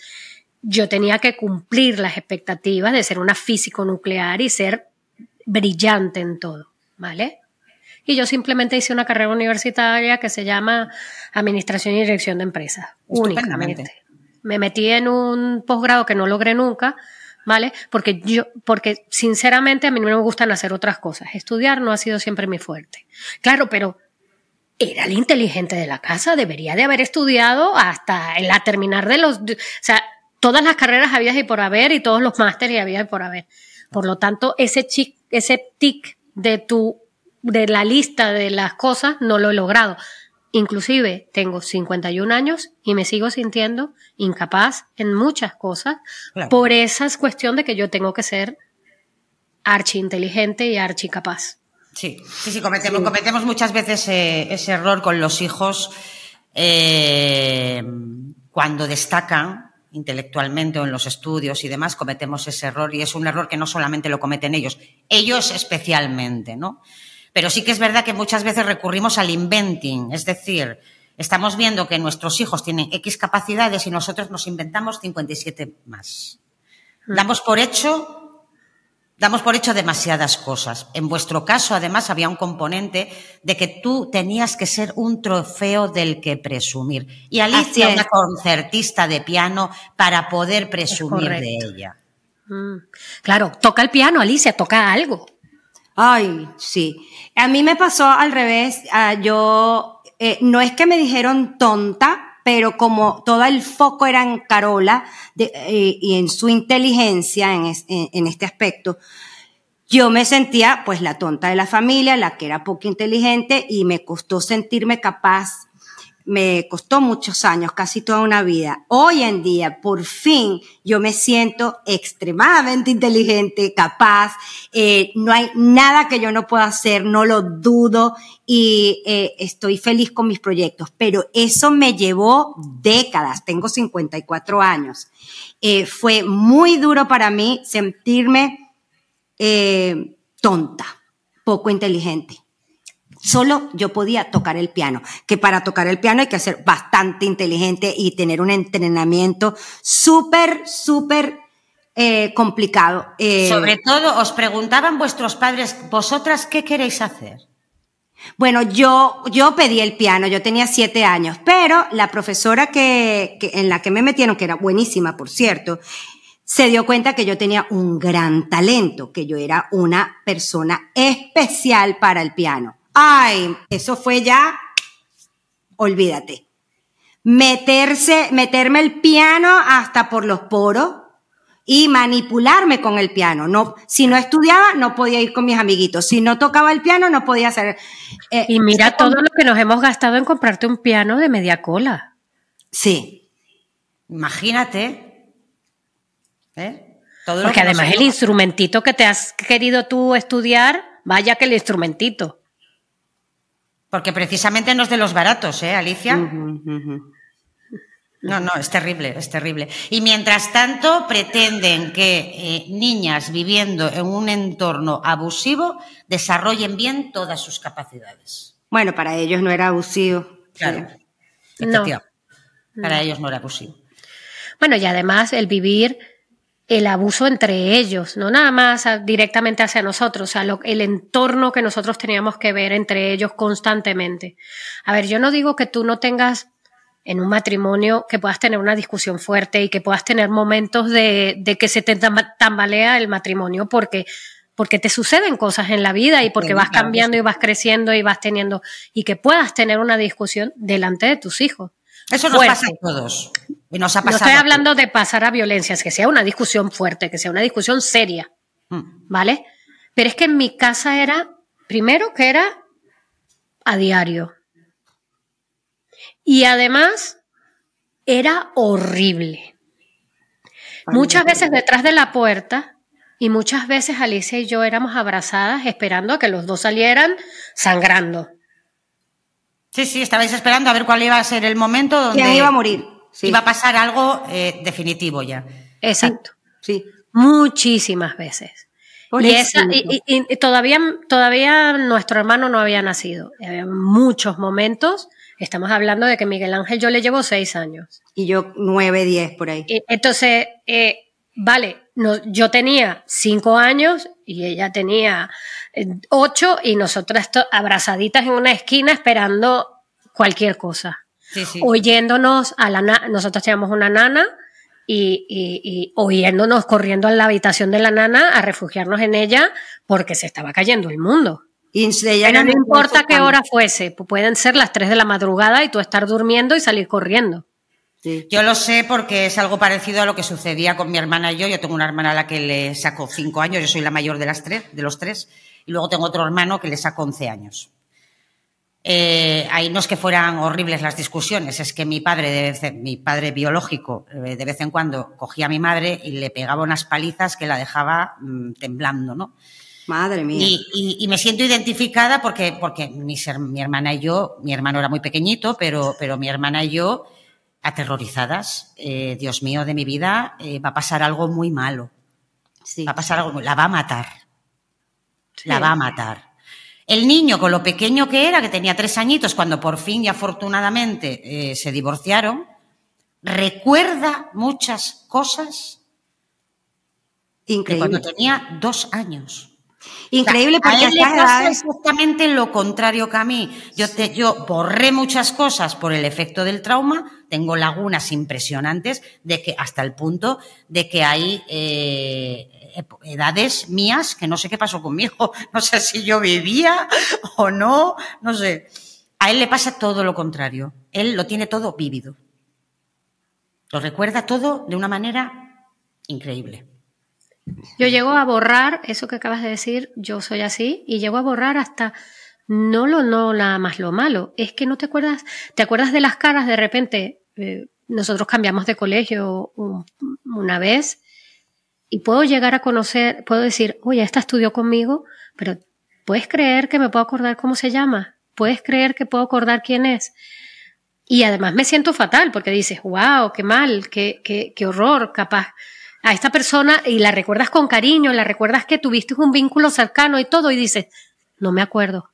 yo tenía que cumplir las expectativas de ser una físico nuclear y ser brillante en todo, ¿vale? Y yo simplemente hice una carrera universitaria que se llama Administración y Dirección de Empresas, únicamente. Me metí en un posgrado que no logré nunca, ¿vale? Porque yo, porque sinceramente a mí no me gustan hacer otras cosas. Estudiar no ha sido siempre mi fuerte. Claro, pero era el inteligente de la casa, debería de haber estudiado hasta la terminar de los, o sea, todas las carreras había y por haber y todos los másteres había y por haber. Por lo tanto, ese chic, ese tic de tu, de la lista de las cosas no lo he logrado. Inclusive tengo 51 años y me sigo sintiendo incapaz en muchas cosas por esa cuestión de que yo tengo que ser archi inteligente y archi capaz. Sí, sí, sí, cometemos, cometemos muchas veces eh, ese error con los hijos eh, cuando destacan intelectualmente o en los estudios y demás, cometemos ese error y es un error que no solamente lo cometen ellos, ellos especialmente, ¿no? Pero sí que es verdad que muchas veces recurrimos al inventing, es decir, estamos viendo que nuestros hijos tienen X capacidades y nosotros nos inventamos 57 más. Mm. Damos por hecho damos por hecho demasiadas cosas. En vuestro caso, además, había un componente de que tú tenías que ser un trofeo del que presumir. Y Alicia, una concertista de piano, para poder presumir de ella. Mm. Claro, toca el piano, Alicia, toca algo. Ay, sí. A mí me pasó al revés. Ah, yo, eh, no es que me dijeron tonta, pero como todo el foco era en Carola eh, y en su inteligencia en, en, este aspecto, yo me sentía pues la tonta de la familia, la que era poco inteligente y me costó sentirme capaz me costó muchos años, casi toda una vida. Hoy en día, por fin, yo me siento extremadamente inteligente, capaz, eh, no hay nada que yo no pueda hacer, no lo dudo y eh, estoy feliz con mis proyectos, pero eso me llevó décadas, tengo 54 años. Eh, fue muy duro para mí sentirme tonta, poco inteligente solo yo podía tocar el piano, que para tocar el piano hay que ser bastante inteligente y tener un entrenamiento súper, súper eh, complicado. Eh, Sobre todo, os preguntaban vuestros padres, vosotras, ¿qué queréis hacer? Bueno, yo, yo pedí el piano, yo tenía siete años, pero la profesora que, que, en la que me metieron, que era buenísima, por cierto, se dio cuenta que yo tenía un gran talento, que yo era una persona especial para el piano. Ay, eso fue ya, olvídate. Meterse, meterme el piano hasta por los poros y manipularme con el piano. No, si no estudiaba, no podía ir con mis amiguitos. Si no tocaba el piano, no podía hacer. Eh, y mira todo lo que nos hemos gastado en comprarte un piano de media cola. Sí. Imagínate. ¿Eh? Todo Porque además el instrumentito que te has querido tú estudiar, vaya que el instrumentito. Porque precisamente no es de los baratos, ¿eh, Alicia? No, no, es terrible, es terrible. Y mientras tanto pretenden que eh, niñas viviendo en un entorno abusivo desarrollen bien todas sus capacidades. Bueno, para ellos no era abusivo. Claro. No. Para ellos no era abusivo. Bueno, y además el vivir el abuso entre ellos, no nada más directamente hacia nosotros, o sea, el entorno que nosotros teníamos que ver entre ellos constantemente. A ver, yo no digo que tú no tengas en un matrimonio que puedas tener una discusión fuerte y que puedas tener momentos de, que se te tambalea el matrimonio porque, porque te suceden cosas en la vida y porque vas cambiando y vas creciendo y vas teniendo y que puedas tener una discusión delante de tus hijos. Eso nos pasa a todos. Nos ha pasado no estoy hablando de pasar a violencias, que sea una discusión fuerte, que sea una discusión seria, mm. ¿vale? Pero es que en mi casa era, primero que era a diario. Y además era horrible. Muchas veces detrás de la puerta y muchas veces Alicia y yo éramos abrazadas esperando a que los dos salieran sangrando. Sí, sí, estabais esperando a ver cuál iba a ser el momento donde iba a morir. Iba a pasar algo eh, definitivo ya. Exacto. Sí. Muchísimas veces. Y, todavía, todavía nuestro hermano no había nacido. Había muchos momentos Estamos hablando de que Miguel Ángel yo le llevo seis años. Y yo nueve, diez por ahí. entonces, eh, vale, no, yo tenía cinco años y ella tenía eh, ocho y nosotras abrazaditas en una esquina esperando cualquier cosa. Oyéndonos a la nosotros teníamos una nana y, y, oyéndonos corriendo a la habitación de la nana a refugiarnos en ella porque se estaba cayendo el mundo. Pero no importa qué hora fuese, pueden ser las 3 de la madrugada y tú estar durmiendo y salir corriendo. Yo lo sé porque es algo parecido a lo que sucedía con mi hermana y yo. Yo tengo una hermana a la que le saco 5 años, yo soy la mayor de, las tres, de los tres, y luego tengo otro hermano que le saco 11 años. Eh, ahí no es que fueran horribles las discusiones, es que mi padre, mi padre biológico, eh, de vez en cuando cogía a mi madre y le pegaba unas palizas que la dejaba mm, temblando, ¿no? Madre mía. Y, me siento identificada porque, porque mi, mi, hermana y yo, mi hermano era muy pequeñito, pero, pero mi hermana y yo, aterrorizadas, eh, Dios mío de mi vida, eh, va a pasar algo muy malo. Va a pasar algo, la va a matar. La va a matar. El niño, con lo pequeño que era, que tenía tres añitos, cuando por fin y afortunadamente eh, se divorciaron, recuerda muchas cosas Increíble. cuando tenía dos años. Increíble porque a él le pasa exactamente lo contrario que a mí. Yo, te, yo borré muchas cosas por el efecto del trauma, tengo lagunas impresionantes de que hasta el punto de que hay eh, edades mías que no sé qué pasó conmigo, no sé si yo vivía o no, no sé. A él le pasa todo lo contrario. Él lo tiene todo vívido. Lo recuerda todo de una manera increíble. Yo llego a borrar eso que acabas de decir, yo soy así, y llego a borrar hasta no lo no nada más lo malo, es que no te acuerdas, te acuerdas de las caras de repente. Eh, nosotros cambiamos de colegio una vez y puedo llegar a conocer, puedo decir, oye, esta estudió conmigo, pero ¿puedes creer que me puedo acordar cómo se llama? ¿Puedes creer que puedo acordar quién es? Y además me siento fatal porque dices, wow, qué mal, qué, qué, horror, capaz a esta persona y la recuerdas con cariño, la recuerdas que tuviste un vínculo cercano y todo y dices, no me acuerdo.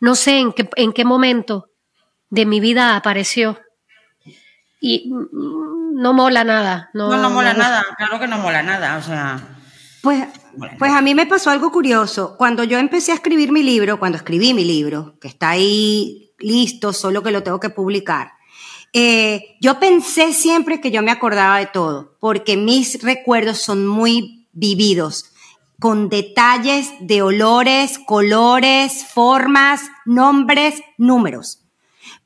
No sé en qué, en qué momento de mi vida apareció. Y no mola nada. No, no, mola nada, claro que no mola nada, o sea... Pues, pues a mí me pasó algo curioso. Cuando yo empecé a escribir mi libro, cuando escribí mi libro, que está ahí listo, solo que lo tengo que publicar, eh, yo pensé siempre que yo me acordaba de todo, porque mis recuerdos son muy vividos, con detalles de olores, colores, formas, nombres, números.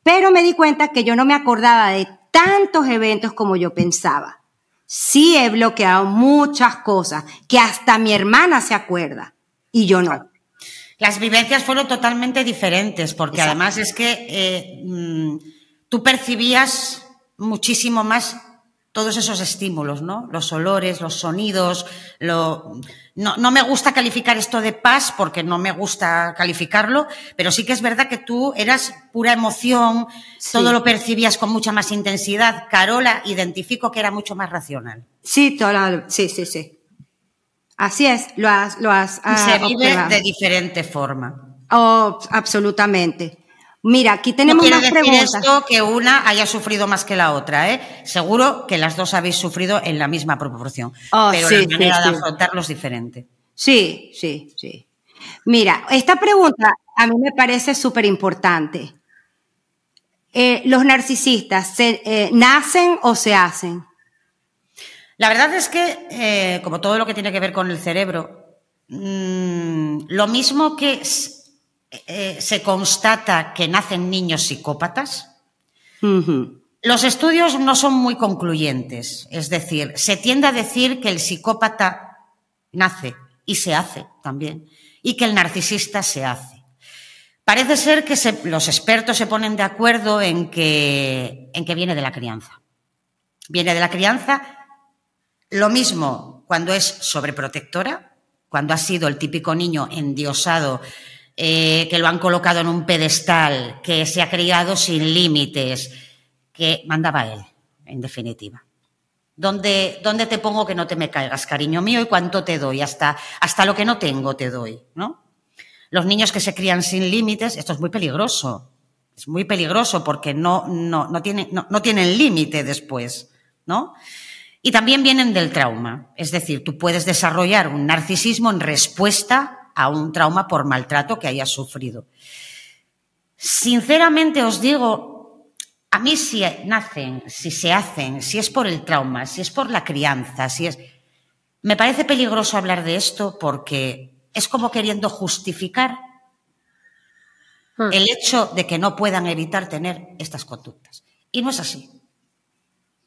Pero me di cuenta que yo no me acordaba de tantos eventos como yo pensaba. Sí he bloqueado muchas cosas que hasta mi hermana se acuerda y yo no. Las vivencias fueron totalmente diferentes porque además es que eh, mm, tú percibías muchísimo más todos esos estímulos, ¿no? Los olores, los sonidos, lo... no, no, me gusta calificar esto de paz porque no me gusta calificarlo, pero sí que es verdad que tú eras pura emoción, todo lo percibías con mucha más intensidad. Carola, identifico que era mucho más racional. Sí, toda, sí, sí, sí. Así es, lo has, lo has. Y se ah, vive de diferente forma. Oh, absolutamente. Mira, aquí tenemos no quiere decir esto que una haya sufrido más que la otra, ¿eh? Seguro que las dos habéis sufrido en la misma proporción, oh, pero la manera de afrontarlo es diferente. Sí, sí, sí. Mira, esta pregunta a mí me parece súper importante. Eh, ¿Los narcisistas se, eh, nacen o se hacen? La verdad es que, eh, como todo lo que tiene que ver con el cerebro, mmm, lo mismo que eh, se constata que nacen niños psicópatas. Los estudios no son muy concluyentes, es decir, se tiende a decir que el psicópata nace y se hace también, y que el narcisista se hace. Parece ser que los expertos se ponen de acuerdo en que, en que viene de la crianza. Viene de la crianza lo mismo cuando es sobreprotectora, cuando ha sido el típico niño endiosado eh, que lo han colocado en un pedestal, que se ha criado sin límites, que mandaba él, en definitiva. ¿Dónde, ¿Dónde, te pongo que no te me caigas, cariño mío? ¿Y cuánto te doy? Hasta, hasta lo que no tengo te doy, ¿no? Los niños que se crían sin límites, esto es muy peligroso. Es muy peligroso porque no, no, no, tienen, no, no tienen límite después, ¿no? Y también vienen del trauma. Es decir, tú puedes desarrollar un narcisismo en respuesta a un trauma por maltrato que haya sufrido. Sinceramente os digo, a mí si nacen, si se hacen, si es por el trauma, si es por la crianza, si es... Me parece peligroso hablar de esto porque es como queriendo justificar el hecho de que no puedan evitar tener estas conductas. Y no es así.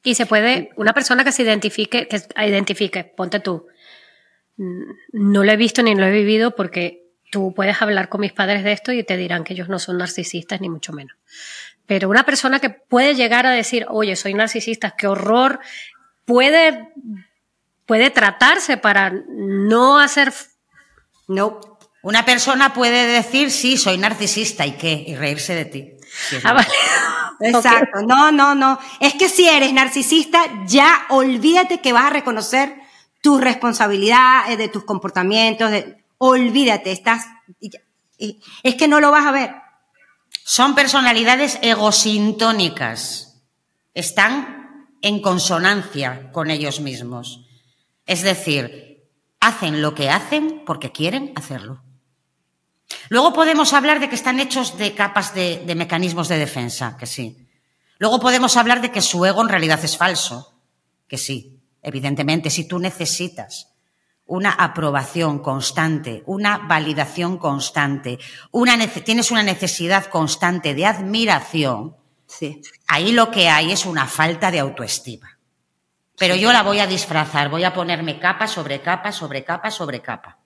Y se puede, una persona que se identifique, que identifique, ponte tú, no lo he visto ni lo he vivido porque tú puedes hablar con mis padres de esto y te dirán que ellos no son narcisistas ni mucho menos. Pero una persona que puede llegar a decir, oye, soy narcisista, qué horror, puede, puede tratarse para no hacer... No. Una persona puede decir, sí, soy narcisista y qué, y reírse de ti. ah, Exacto, no, no, no. Es que si eres narcisista, ya olvídate que vas a reconocer tu responsabilidad de tus comportamientos, olvídate, estás, es que no lo vas a ver. Son personalidades egosintónicas, están en consonancia con ellos mismos. Es decir, hacen lo que hacen porque quieren hacerlo. Luego podemos hablar de que están hechos de capas de, de, mecanismos de defensa, que sí. Luego podemos hablar de que su ego en realidad es falso, que sí. Evidentemente, si tú necesitas una aprobación constante, una validación constante, una tienes una necesidad constante de admiración, sí. ahí lo que hay es una falta de autoestima. Pero yo la voy a disfrazar, voy a ponerme capa sobre capa, sobre capa, sobre capa.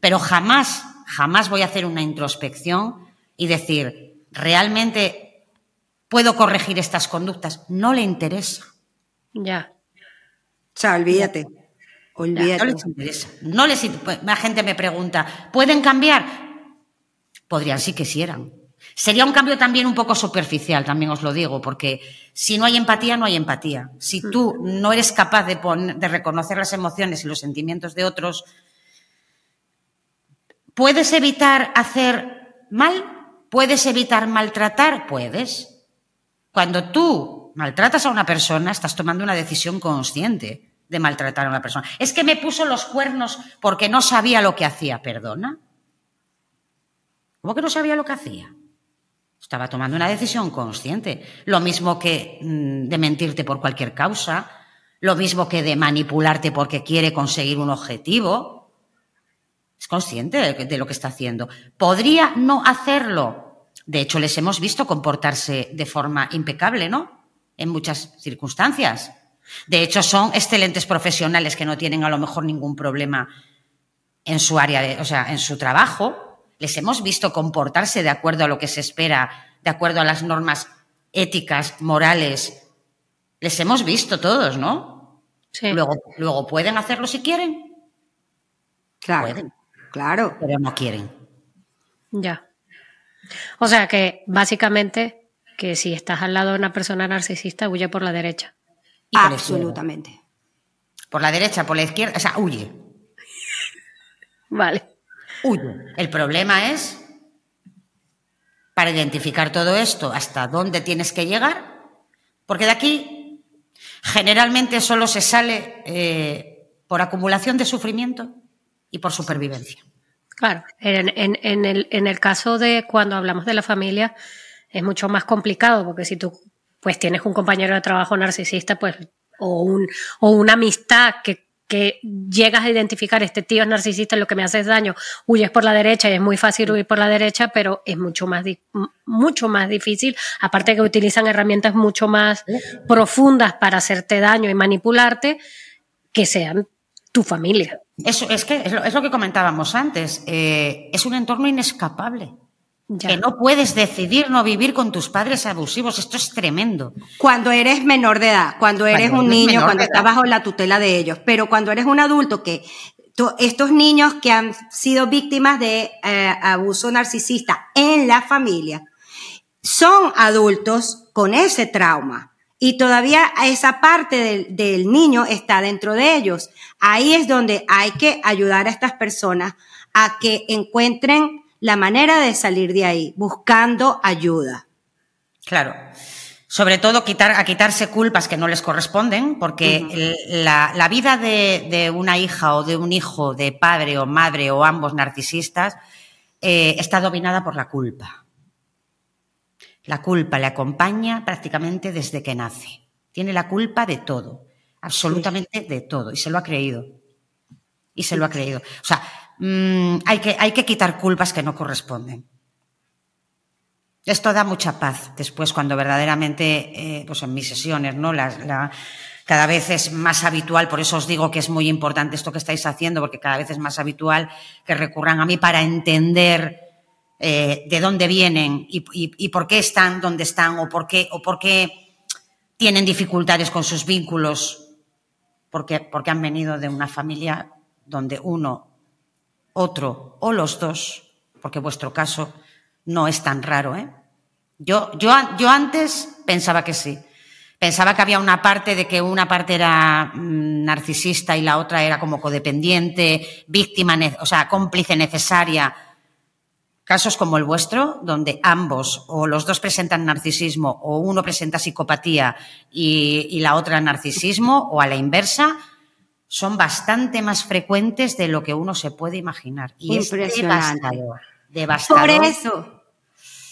Pero jamás, jamás voy a hacer una introspección y decir, ¿realmente puedo corregir estas conductas? No le interesa. Ya. O sea, olvídate. Olvídate. No les interesa. No les, la gente me pregunta, ¿pueden cambiar? Podrían si quisieran. Sería un cambio también un poco superficial, también os lo digo, porque si no hay empatía, no hay empatía. Si tú no eres capaz de, de reconocer las emociones y los sentimientos de otros, ¿puedes evitar hacer mal? ¿Puedes evitar maltratar? Puedes. Cuando tú maltratas a una persona, estás tomando una decisión consciente de maltratar a una persona. Es que me puso los cuernos porque no sabía lo que hacía, perdona. ¿Cómo que no sabía lo que hacía? Estaba tomando una decisión consciente. Lo mismo que mm, de mentirte por cualquier causa, lo mismo que de manipularte porque quiere conseguir un objetivo. Es consciente de lo que está haciendo. Podría no hacerlo. De hecho, les hemos visto comportarse de forma impecable, ¿no? En muchas circunstancias. De hecho, son excelentes profesionales que no tienen a lo mejor ningún problema en su área, de, o sea, en su trabajo. Les hemos visto comportarse de acuerdo a lo que se espera, de acuerdo a las normas éticas, morales. Les hemos visto todos, ¿no? Sí. Luego, luego pueden hacerlo si quieren. Claro. Pueden. Claro. Pero no quieren. Ya. O sea que básicamente que si estás al lado de una persona narcisista, huye por la derecha. Y por la Absolutamente. Por la derecha, por la izquierda, o sea, huye. Vale. Huye. El problema es, para identificar todo esto, hasta dónde tienes que llegar, porque de aquí generalmente solo se sale eh, por acumulación de sufrimiento y por supervivencia. Claro, en, en, en, el, en el caso de cuando hablamos de la familia es mucho más complicado porque si tú pues tienes un compañero de trabajo narcisista pues o, un, o una amistad que, que llegas a identificar este tío es narcisista, lo que me hace es daño, huyes por la derecha y es muy fácil huir por la derecha, pero es mucho más, mucho más difícil, aparte que utilizan herramientas mucho más profundas para hacerte daño y manipularte, que sean tu familia. Eso es que es lo, es lo que comentábamos antes. eh, es un entorno inescapable. Ya. Que no puedes decidir no vivir con tus padres abusivos. Esto es tremendo. Cuando eres menor de edad, cuando eres Cuando un eres niño, cuando estás edad. bajo la tutela de ellos, pero cuando eres un adulto que to- estos niños que han sido víctimas de eh, abuso narcisista en la familia son adultos con ese trauma y todavía esa parte del, del niño está dentro de ellos. Ahí es donde hay que ayudar a estas personas a que encuentren la manera de salir de ahí, buscando ayuda. Claro. Sobre todo quitar, a quitarse culpas que no les corresponden, porque la, la vida de, de una hija o de un hijo, de padre o madre o ambos narcisistas, eh, está dominada por la culpa. La culpa le acompaña prácticamente desde que nace. Tiene la culpa de todo, absolutamente de todo, y se lo ha creído. Y se lo ha creído. O sea, mm, hay, que, hay que quitar culpas que no corresponden. Esto da mucha paz después cuando verdaderamente, eh, pues en mis sesiones, ¿no? Cada vez es más habitual, por eso os digo que es muy importante esto que estáis haciendo, porque cada vez es más habitual que recurran a mí para entender eh, de dónde vienen y, y- y por qué están donde están o por qué, o por qué tienen dificultades con sus vínculos, porque, porque han venido de una familia donde uno, otro o los dos, porque vuestro caso no es tan raro, ¿eh? Yo, yo, yo antes pensaba que sí. Pensaba que había una parte de que una parte era mm, narcisista y la otra era como codependiente, víctima, o sea, cómplice necesaria. Casos como el vuestro, donde ambos o los dos presentan narcisismo o uno presenta psicopatía y, y la otra narcisismo o a la inversa, son bastante más frecuentes de lo que uno se puede imaginar. Y es Impresionante. devastador. Devastador. Por eso,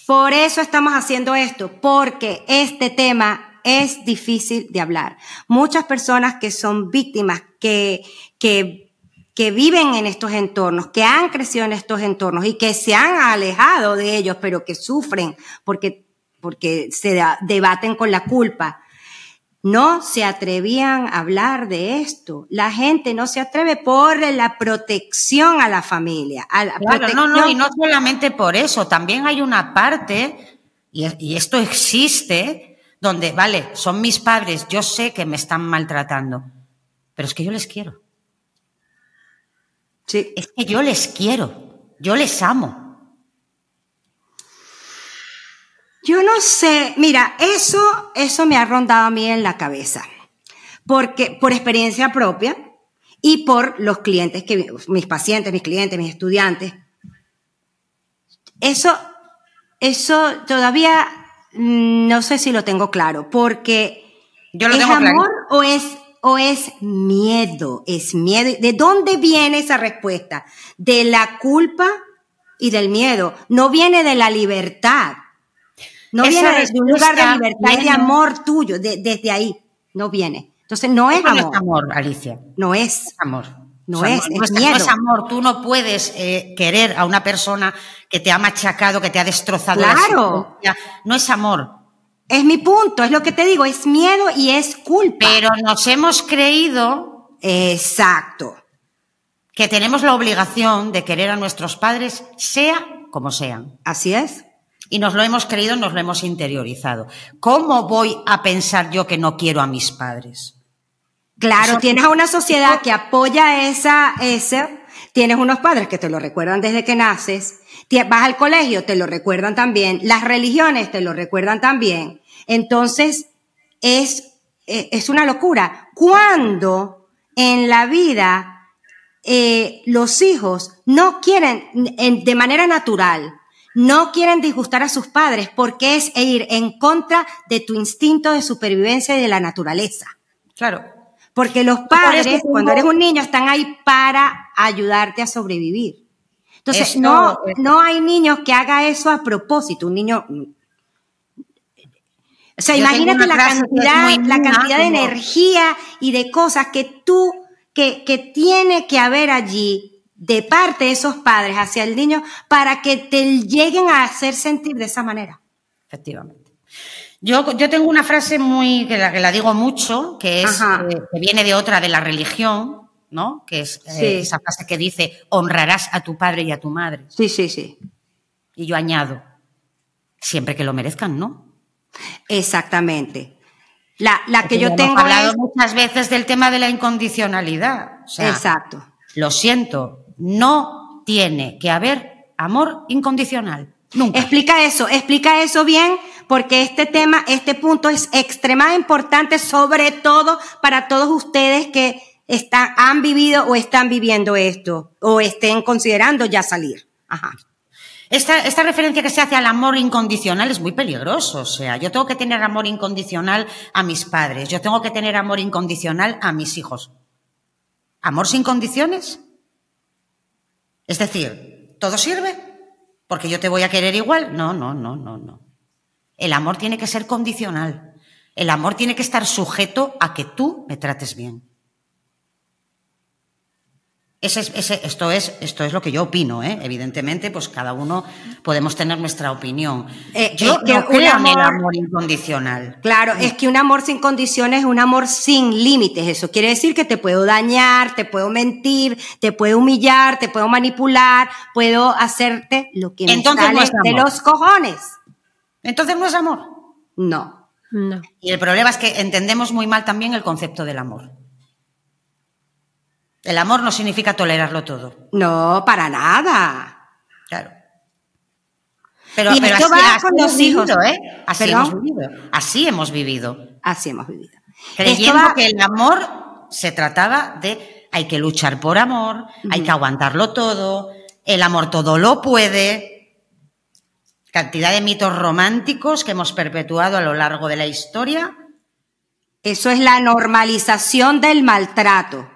por eso estamos haciendo esto, porque este tema es difícil de hablar. Muchas personas que son víctimas, que, que, que viven en estos entornos, que han crecido en estos entornos y que se han alejado de ellos, pero que sufren porque, porque se debaten con la culpa. No se atrevían a hablar de esto. La gente no se atreve por la protección a la familia. A la Claro, no, no, y no solamente por eso, también hay una parte, y, y esto existe, donde, vale, son mis padres, yo sé que me están maltratando, pero es que yo les quiero, Sí. es que yo les quiero, yo les amo. Yo no sé, mira, eso, eso me ha rondado a mí en la cabeza, porque por experiencia propia y por los clientes que mis pacientes, mis clientes, mis estudiantes. Eso, eso todavía no sé si lo tengo claro, porque Yo lo ¿es tengo amor o es o es miedo? Es miedo. ¿De dónde viene esa respuesta? De la culpa y del miedo. No viene de la libertad. No Esa viene de un lugar de libertad y de amor tuyo, de- desde ahí. No viene. Entonces no es Eso no es amor. amor, Alicia. No es. amor. No es, no es no miedo. es amor. Tú no puedes eh, querer a una persona que te ha machacado, que te ha destrozado. la Claro. No es amor. Es mi punto, es lo que te digo, es miedo y es culpa. Pero nos hemos creído Exacto. que tenemos la obligación de querer a nuestros padres, sea como sean. Así es. Y nos lo hemos creído, nos lo hemos interiorizado. ¿Cómo voy a pensar yo que no quiero a mis padres? Claro, Eso- tienes a una sociedad que apoya esa, ese, tienes unos padres que te lo recuerdan desde que naces, vas al colegio, te lo recuerdan también, las religiones te lo recuerdan también. Entonces, es, eh, es una locura. Cuando en la vida eh, los hijos no quieren, en- de manera natural, no quieren disgustar a sus padres porque es ir en contra de tu instinto de supervivencia y de la naturaleza. Claro. Porque los padres, tengo- cuando eres un niño, están ahí para ayudarte a sobrevivir. Entonces, Esto- no, no hay niños que haga eso a propósito. Un niño. O sea, Yo imagínate la cantidad, muy la cantidad de energía y de cosas que tú, que, que tiene que haber allí de parte de esos padres hacia el niño para que te lleguen a hacer sentir de esa manera. Efectivamente. Yo, yo tengo una frase muy, que la, que la digo mucho, que es, eh, que viene de otra de la religión, ¿no? Que es eh, Sí. esa frase que dice, honrarás a tu padre y a tu madre. Sí, sí, sí. Y yo añado, siempre que lo merezcan, ¿no? Exactamente. La, la que yo Hemos tengo hablado es. muchas veces del tema de la incondicionalidad. O sea, Exacto. Lo siento, no tiene que haber amor incondicional. Nunca. Explica eso, explica eso bien, porque este tema, este punto es extremadamente importante, sobre todo para todos ustedes que están, han vivido o están viviendo esto, o estén considerando ya salir. Ajá. Esta, esta referencia que se hace al amor incondicional es muy peligroso. O sea, yo tengo que tener amor incondicional a mis padres, yo tengo que tener amor incondicional a mis hijos. ¿Amor sin condiciones? Es decir, ¿todo sirve? Porque yo te voy a querer igual. No, no, no, no, no. El amor tiene que ser condicional. El amor tiene que estar sujeto a que tú me trates bien. Ese es- ese- esto, es, esto es lo que yo opino, ¿eh? Evidentemente, pues cada uno podemos tener nuestra opinión. Eh, yo es que no un creo en el amor- amor incondicional. Claro, es que un amor sin condiciones es un amor sin límites. Eso quiere decir que te puedo dañar, te puedo mentir, te puedo humillar, te puedo manipular, puedo hacerte lo que me Entonces no sale es de amor. los cojones. Entonces no es amor. No. No. Y el problema es que entendemos muy mal también el concepto del amor. El amor no significa tolerarlo todo. No, para nada. Claro. Pero, Y pero esto así, va así con los hijos. vivido, ¿eh? Así hemos vivido. Así hemos vivido. Así hemos vivido. Creyendo va- que el amor se trataba de hay que luchar por amor, hay que aguantarlo todo, el amor todo lo puede. Cantidad de mitos románticos que hemos perpetuado a lo largo de la historia. Eso es la normalización del maltrato.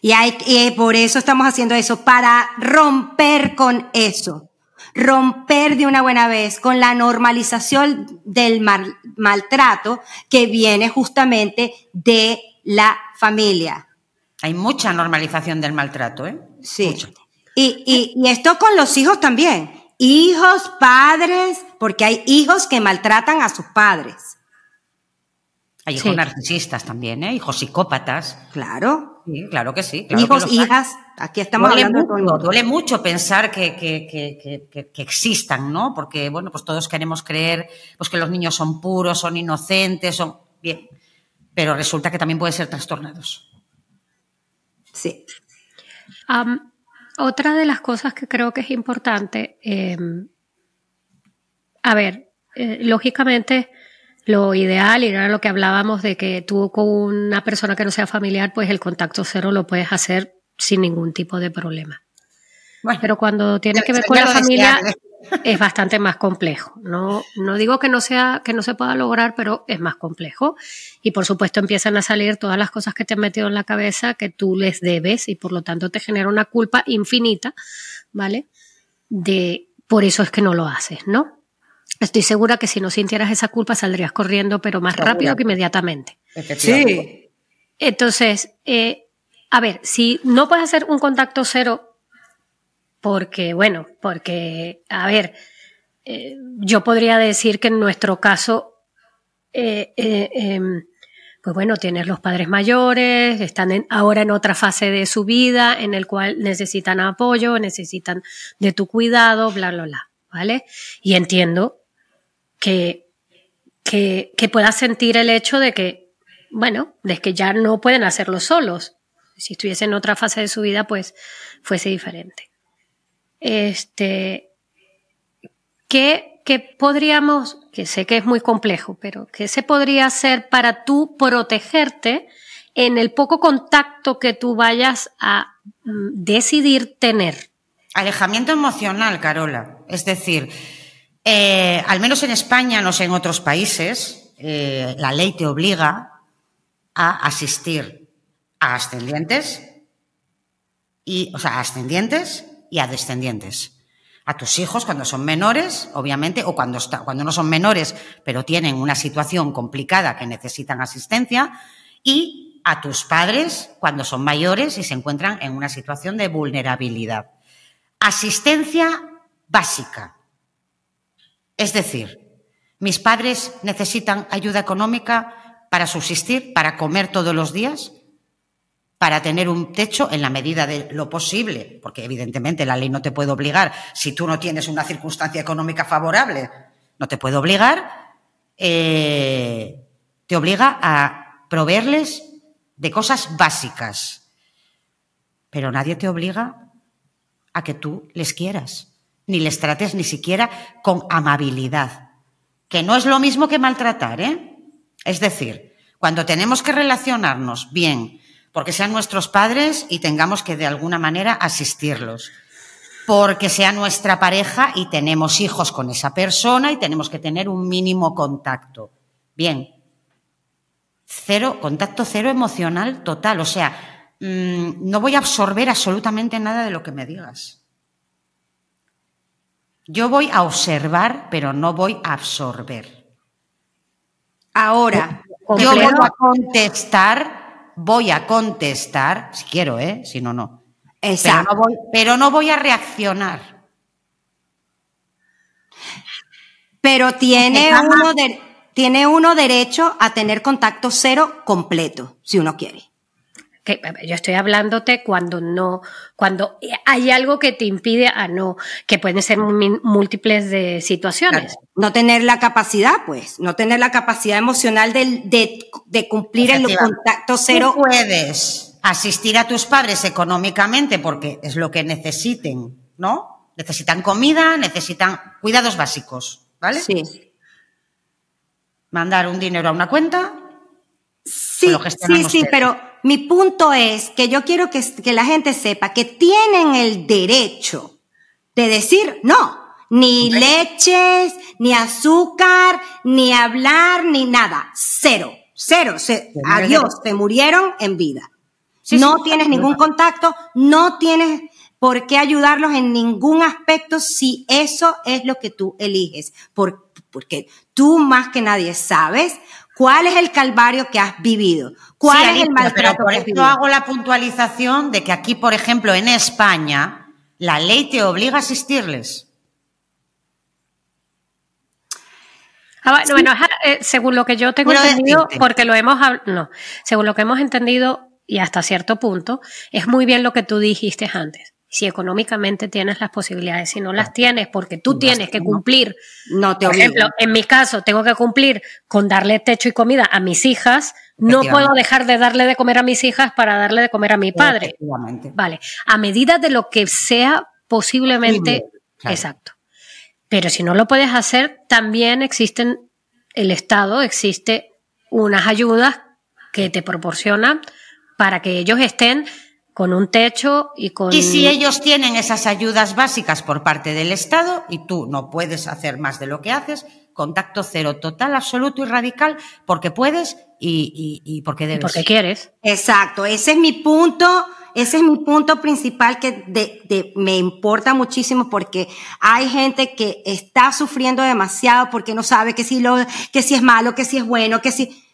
Y, hay, y por eso estamos haciendo eso, para romper con eso. Romper de una buena vez con la normalización del mal- maltrato que viene justamente de la familia. Hay mucha normalización del maltrato, ¿eh? Sí. Y, y, y esto con los hijos también. Hijos, padres, porque hay hijos que maltratan a sus padres. Hay hijos Sí. narcisistas también, ¿eh? Hijos psicópatas. Claro. Sí, claro que sí. claro hijos, que hijas, aquí estamos duele hablando todo mucho, duele mucho pensar que, que- que- que- que- que existan, ¿no? Porque, bueno, pues todos queremos creer pues que los niños son puros, son inocentes, son... Bien, pero resulta que también pueden ser trastornados. Sí. Otra de las cosas que creo que es importante, eh, a ver, eh, lógicamente lo ideal, y era lo que hablábamos de que tú con una persona que no sea familiar, pues el contacto cero lo puedes hacer sin ningún tipo de problema. Bueno, Pero cuando tiene que ver con la familia es bastante más complejo. No, no digo que no sea, que no se pueda lograr, pero es más complejo. Y por supuesto empiezan a salir todas las cosas que te han metido en la cabeza que tú les debes y por lo tanto te genera una culpa infinita, ¿vale? De por eso es que no lo haces, ¿no? Estoy segura que si no sintieras esa culpa saldrías corriendo, pero más rápido que inmediatamente. Sí. Entonces, eh, a ver, si no puedes hacer un contacto cero, porque, bueno, porque, a ver, eh, yo podría decir que en nuestro caso, eh, em, pues bueno, tienes los padres mayores, están ahora en otra fase de su vida en el cual necesitan apoyo, necesitan de tu cuidado, bla, bla, bla, ¿vale? Y entiendo que, que, que puedas sentir el hecho de que, bueno, de que ya no pueden hacerlo solos. Si estuviese en otra fase de su vida, pues fuese diferente. Este, ¿qué, ¿qué podríamos, que sé que es muy complejo, pero qué se podría hacer para tú protegerte en el poco contacto que tú vayas a mm, decidir tener? Alejamiento emocional, Carola. Es decir, eh, al menos en España, no sé en otros países, eh, la ley te obliga a asistir a ascendientes y, o sea, a ascendientes y a descendientes. A tus hijos cuando son menores, obviamente, o cuando, cuando no son menores, pero tienen una situación complicada que necesitan asistencia, y a tus padres cuando son mayores y se encuentran en una situación de vulnerabilidad. Asistencia básica. Es decir, mis padres necesitan ayuda económica para subsistir, para comer todos los días, para tener un techo en la medida de lo posible, porque evidentemente la ley no te puede obligar, si tú no tienes una circunstancia económica favorable, no te puede obligar, eh, te obliga a proveerles de cosas básicas, pero nadie te obliga a que tú les quieras ni les trates ni siquiera con amabilidad, que no es lo mismo que maltratar, ¿eh? Es decir, cuando tenemos que relacionarnos bien, porque sean nuestros padres y tengamos que de alguna manera asistirlos, porque sea nuestra pareja y tenemos hijos con esa persona y tenemos que tener un mínimo contacto. Bien, cero, contacto cero emocional total, o sea, mm, no voy a absorber absolutamente nada de lo que me digas. Yo voy a observar, pero no voy a absorber. Ahora, yo voy a contestar, voy a contestar, si quiero, ¿eh? Si no, no. Pero no, voy, pero no voy a reaccionar. Pero tiene uno, de, tiene uno derecho a tener contacto cero completo, si uno quiere yo estoy hablándote cuando no, cuando hay algo que te impide a no, que pueden ser múltiples de situaciones. No tener la capacidad, pues, no tener la capacidad emocional de, de, cumplir el contacto cero. Tú puedes asistir a tus padres económicamente porque es lo que necesiten, ¿no? Necesitan comida, necesitan cuidados básicos, ¿vale? Sí. Mandar un dinero a una cuenta. Sí, sí, sí, pero mi punto es que yo quiero que, la gente sepa que tienen el derecho de decir no, ni leches, ni azúcar, ni hablar, ni nada. Cero, cero. adiós, te murieron en vida. no tienes ningún contacto, no tienes por qué ayudarlos en ningún aspecto si eso es lo que tú eliges. porque tú más que nadie sabes ¿Cuál es el calvario que has vivido? ¿Cuál es el maltrato pero por eso hago la puntualización de que aquí, por ejemplo, en España, la ley te obliga a asistirles. Ah, bueno, eh, según lo que yo tengo entendido, porque lo hemos no, según lo que hemos entendido y hasta cierto punto, es muy bien lo que tú dijiste antes si económicamente tienes las posibilidades, si no las tienes porque tú tienes que cumplir, no te por ejemplo, en mi caso tengo que cumplir con darle techo y comida a mis hijas, no puedo dejar de darle de comer a mis hijas para darle de comer a mi padre. Vale, a medida de lo que sea posiblemente exacto. Pero si no lo puedes hacer, también existen el Estado, existe unas ayudas que te proporcionan para que ellos estén con un techo y con... Y si ellos tienen esas ayudas básicas por parte del Estado y tú no puedes hacer más de lo que haces, contacto cero total, absoluto y radical, porque puedes y, y, porque debes. porque quieres. Exacto, ese es mi punto ese es mi punto principal que de, me importa muchísimo porque hay gente que está sufriendo demasiado porque no sabe que si, lo, que si es malo, que si es bueno, que si...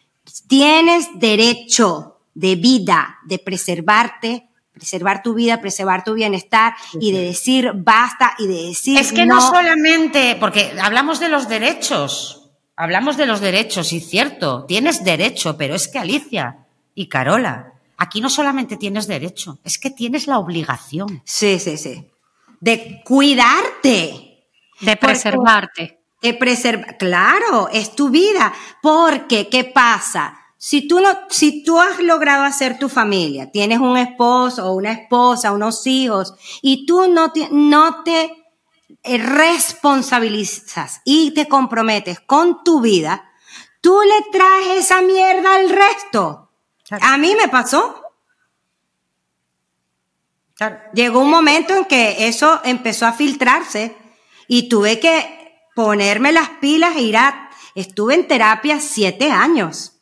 Tienes derecho de vida, de preservarte, preservar tu vida, preservar tu bienestar y de decir basta y de decir Es que no, solamente, porque hablamos de los derechos, hablamos de los derechos y cierto, tienes derecho, pero es que Alicia y Carola, aquí no solamente tienes derecho, es que tienes la obligación. Sí, sí, sí. De cuidarte. De preservarte. de preservar, claro, es tu vida. Porque, ¿qué pasa? Si tú, no, si tú has logrado hacer tu familia, tienes un esposo o una esposa, unos hijos, y tú no te, no te eh, responsabilizas y te comprometes con tu vida, tú le traes esa mierda al resto. A mí me pasó. Llegó un momento en que eso empezó a filtrarse y tuve que ponerme las pilas e ir a... Estuve en terapia siete años.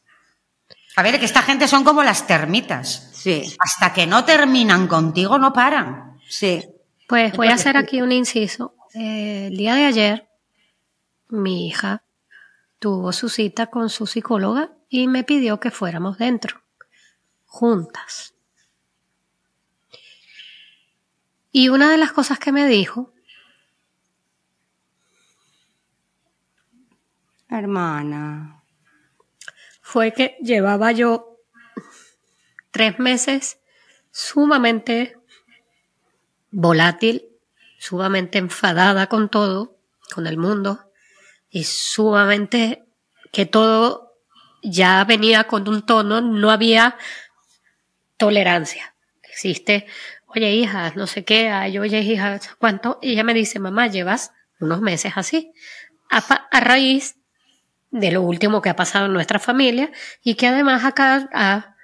A ver, que esta gente son como las termitas. Sí. Hasta que no terminan contigo, no paran. Sí. Pues voy a hacer aquí un inciso. Eh, el día de ayer, mi hija tuvo su cita con su psicóloga y me pidió que fuéramos dentro, juntas. Y una de las cosas que me dijo, hermana, fue que llevaba yo tres meses sumamente volátil, sumamente enfadada con todo, con el mundo, y sumamente que todo ya venía con un tono, no había tolerancia. Existe, oye hija, no sé qué, ay, oye hija, ¿cuánto? Y ella me dice, mamá, llevas unos meses así. A, a raíz de lo último que ha pasado en nuestra familia y que además acá ha,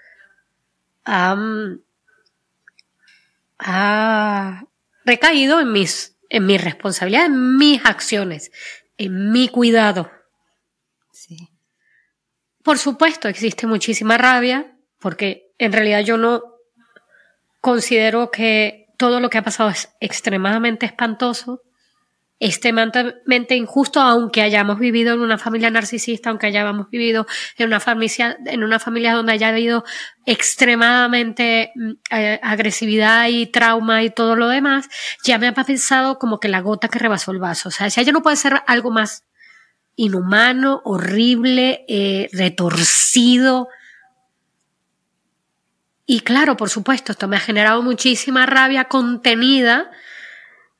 ha, recaído en mis, en mi responsabilidad, en mis acciones, en mi cuidado. Sí. Por supuesto, existe muchísima rabia, porque en realidad yo no considero que todo lo que ha pasado es extremadamente espantoso extremadamente injusto, aunque hayamos vivido en una familia narcisista, aunque hayamos vivido en una familia, en una familia donde haya habido extremadamente mm, eh, agresividad y trauma y todo lo demás, ya me ha pensado como que la gota que rebasó el vaso. O sea, ya no puede ser algo más inhumano, horrible, eh, retorcido. Y claro, por supuesto, esto me ha generado muchísima rabia contenida,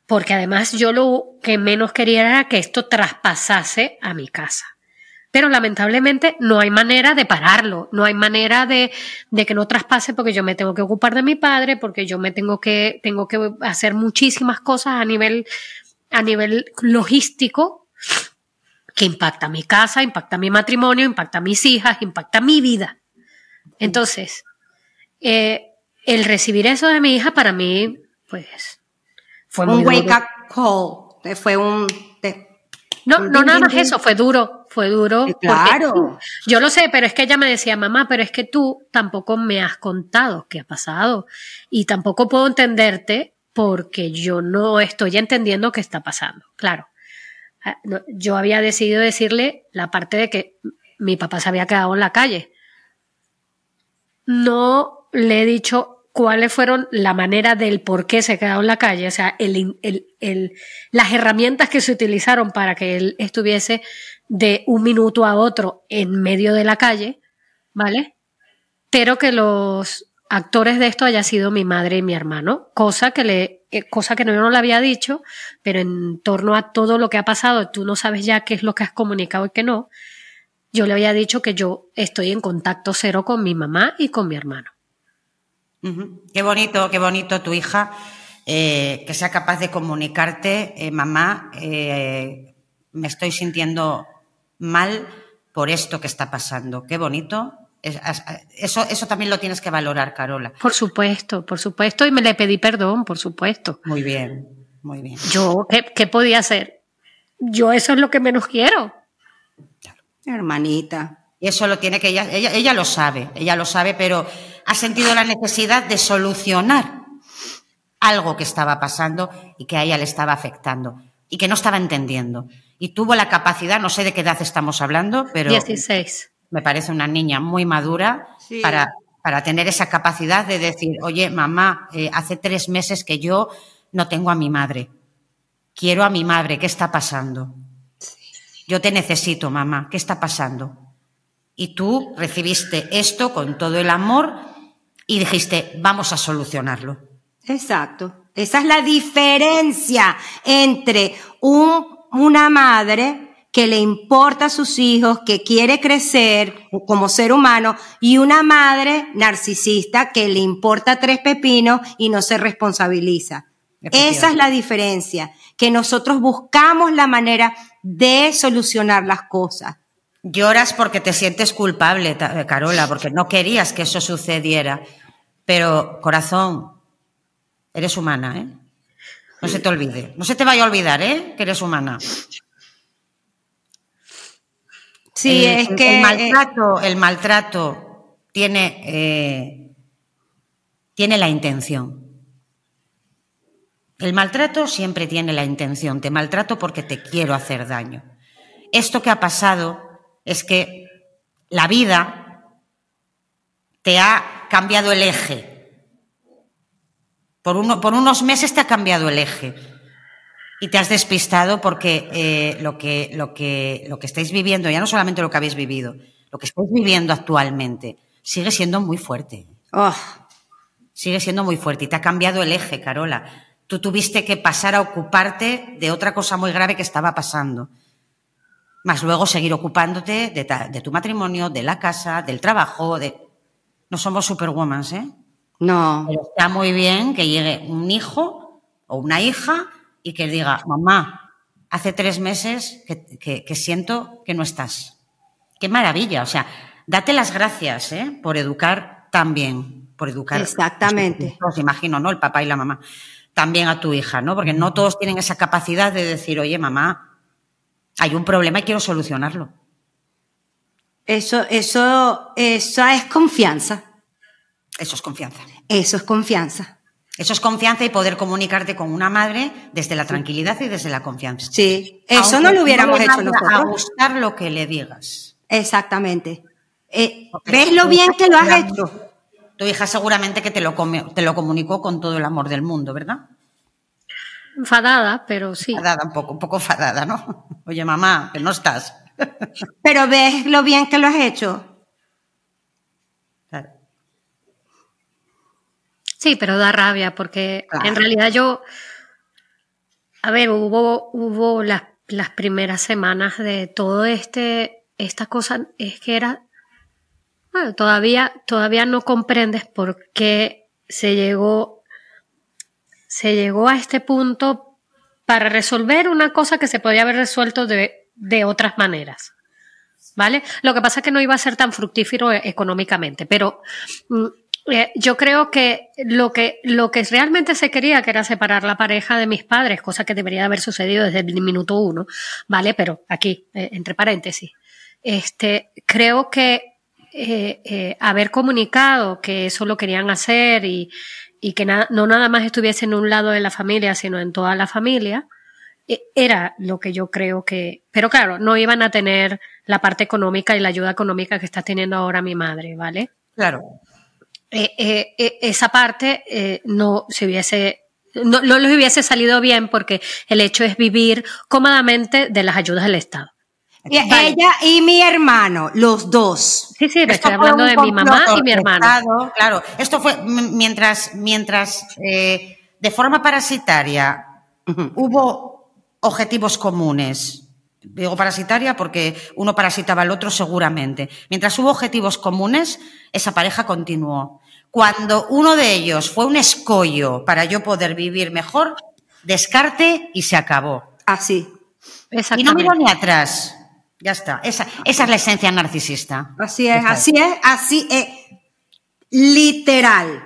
porque además yo lo que menos quería era que esto traspasase a mi casa. Pero lamentablemente no hay manera de pararlo, no hay manera de, de, que no traspase porque yo me tengo que ocupar de mi padre, porque yo me tengo que, tengo que hacer muchísimas cosas a nivel, a nivel logístico que impacta mi casa, impacta mi matrimonio, impacta mis hijas, impacta mi vida. Entonces, eh, el recibir eso de mi hija para mí, pues, fue un wake up call. Fue un. no, no nada más eso, fue duro, fue duro. Claro. Yo lo sé, pero es que ella me decía, mamá, pero es que tú tampoco me has contado qué ha pasado y tampoco puedo entenderte porque yo no estoy entendiendo qué está pasando. Claro. Ah, yo había decidido decirle la parte de que mi papá se había quedado en la calle. No le he dicho cuáles fueron la manera del por qué se quedó en la calle, o sea, el, el, las herramientas que se utilizaron para que él estuviese de un minuto a otro en medio de la calle, ¿vale? Pero que los actores de esto haya sido mi madre y mi hermano, cosa que le, eh, cosa que no, yo no le había dicho, pero en torno a todo lo que ha pasado, tú no sabes ya qué es lo que has comunicado y qué no. Yo le había dicho que yo estoy en contacto cero con mi mamá y con mi hermano. Qué bonito, qué bonito tu hija, eh, que sea capaz de comunicarte, eh, mamá, eh, me estoy sintiendo mal por esto que está pasando. Qué bonito. Eso, eso también lo tienes que valorar, Carola. Por supuesto, por supuesto, y me le pedí perdón, por supuesto. Muy bien, muy bien. Yo, ¿qué, podía hacer? Yo eso es lo que menos quiero. Hermanita. Y eso lo tiene que ella, ella, ella lo sabe, ella lo sabe, pero ha sentido la necesidad de solucionar algo que estaba pasando y que a ella le estaba afectando y que no estaba entendiendo. Y tuvo la capacidad, no sé de qué edad estamos hablando, pero 16. me parece una niña muy madura Sí. para, para tener esa capacidad de decir, oye, mamá, eh, hace tres meses que yo no tengo a mi madre. Quiero a mi madre, ¿qué está pasando? Yo te necesito, mamá, ¿qué está pasando? Y tú recibiste esto con todo el amor y dijiste, vamos a solucionarlo. Exacto. Esa es la diferencia entre un, una madre que le importa a sus hijos, que quiere crecer como ser humano, y una madre narcisista que le importa tres pepinos y no se responsabiliza. Esa es la diferencia, que nosotros buscamos la manera de solucionar las cosas. Lloras porque te sientes culpable, Ta- Carola, porque no querías que eso sucediera. Pero, corazón, eres humana, ¿eh? No se te olvide. No se te vaya a olvidar, ¿eh? Que eres humana. Sí, el, es que... El maltrato, el maltrato tiene, eh, tiene la intención. El maltrato siempre tiene la intención. Te maltrato porque te quiero hacer daño. Esto que ha pasado es que la vida te ha cambiado el eje. Por, uno- por unos meses te ha cambiado el eje. Y te has despistado porque eh, lo, que, lo, que, lo que estáis viviendo, ya no solamente lo que habéis vivido, lo que estáis viviendo actualmente, sigue siendo muy fuerte. oh, Sigue siendo muy fuerte y te ha cambiado el eje, Carola. Tú tuviste que pasar a ocuparte de otra cosa muy grave que estaba pasando. Más luego seguir ocupándote de, ta- de tu matrimonio, de la casa, del trabajo, de... No somos superwoman, ¿eh? no. Pero está muy bien que llegue un hijo o una hija y que diga, mamá, hace tres meses que, que- que siento que no estás. Qué maravilla. O sea, date las gracias ¿eh? por educar tan bien, por educar. Exactamente. Os imagino, ¿no? El papá y la mamá. También a tu hija, ¿no? Porque no todos tienen esa capacidad de decir, oye, mamá, hay un problema y quiero solucionarlo. Eso, eso, eso es confianza. Eso es confianza. Eso es confianza. Eso es confianza y poder comunicarte con una madre desde la tranquilidad y desde la confianza. Sí, eso Aunque no lo hubiéramos hecho vaya A nosotros. gustar lo que le digas. Exactamente. Eh, ¿Ves lo bien que lo has hecho? Tu hija seguramente que te lo, come- te lo comunicó con todo el amor del mundo, ¿verdad? Enfadada, pero sí. Enfadada, un poco, un poco enfadada, ¿no? Oye, mamá, que no estás. Pero ves lo bien que lo has hecho. Claro. Sí, pero da rabia porque Claro. en realidad yo, a ver, hubo, hubo las, las primeras semanas de todo este, esta cosa, es que era, bueno, todavía, todavía no comprendes por qué se llegó, se llegó a este punto para resolver una cosa que se podía haber resuelto de, de otras maneras. ¿Vale? Lo que pasa es que no iba a ser tan fructífero eh, económicamente, pero mm, eh, yo creo que lo que lo que realmente se quería que era separar la pareja de mis padres, cosa que debería haber sucedido desde el minuto uno, ¿vale? Pero aquí, eh, entre paréntesis, este, creo que eh, haber comunicado que eso lo querían hacer y, y que no nada más estuviese en un lado de la familia, sino en toda la familia, era lo que yo creo que, pero claro, no iban a tener la parte económica y la ayuda económica que está teniendo ahora mi madre, ¿vale? Claro. Eh, eh, eh, esa parte no se hubiese, no, no les hubiese salido bien porque el hecho es vivir cómodamente de las ayudas del Estado. Y Vale. Ella y mi hermano, los dos. Sí, sí, pero Esto estoy hablando de mi mamá y mi hermano. Claro, esto fue mientras, mientras de forma parasitaria hubo objetivos comunes. Digo parasitaria porque uno parasitaba al otro seguramente. Mientras hubo objetivos comunes, esa pareja continuó. Cuando uno de ellos fue un escollo para yo poder vivir mejor, descarte y se acabó. Así. Y no miro ni atrás. Ya está. Esa, esa es la esencia narcisista. Así es, así es, así es. Literal.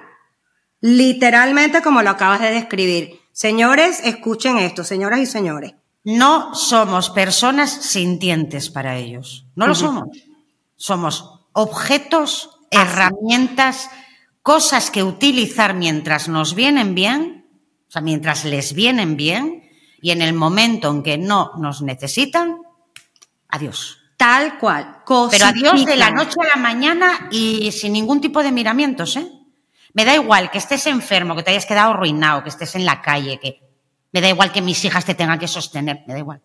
Literalmente como lo acabas de describir. Señores, escuchen esto, señoras y señores. No somos personas sintientes para ellos. No lo somos. Somos objetos, herramientas cosas que utilizar mientras nos vienen bien, o sea, mientras les vienen bien, y en el momento en que no nos necesitan, adiós. Tal cual. Pero adiós de la noche a la mañana y sin ningún tipo de miramientos, ¿eh? Me da igual que estés enfermo, que te hayas quedado arruinado, que estés en la calle, que me da igual que mis hijas te tengan que sostener, me da igual.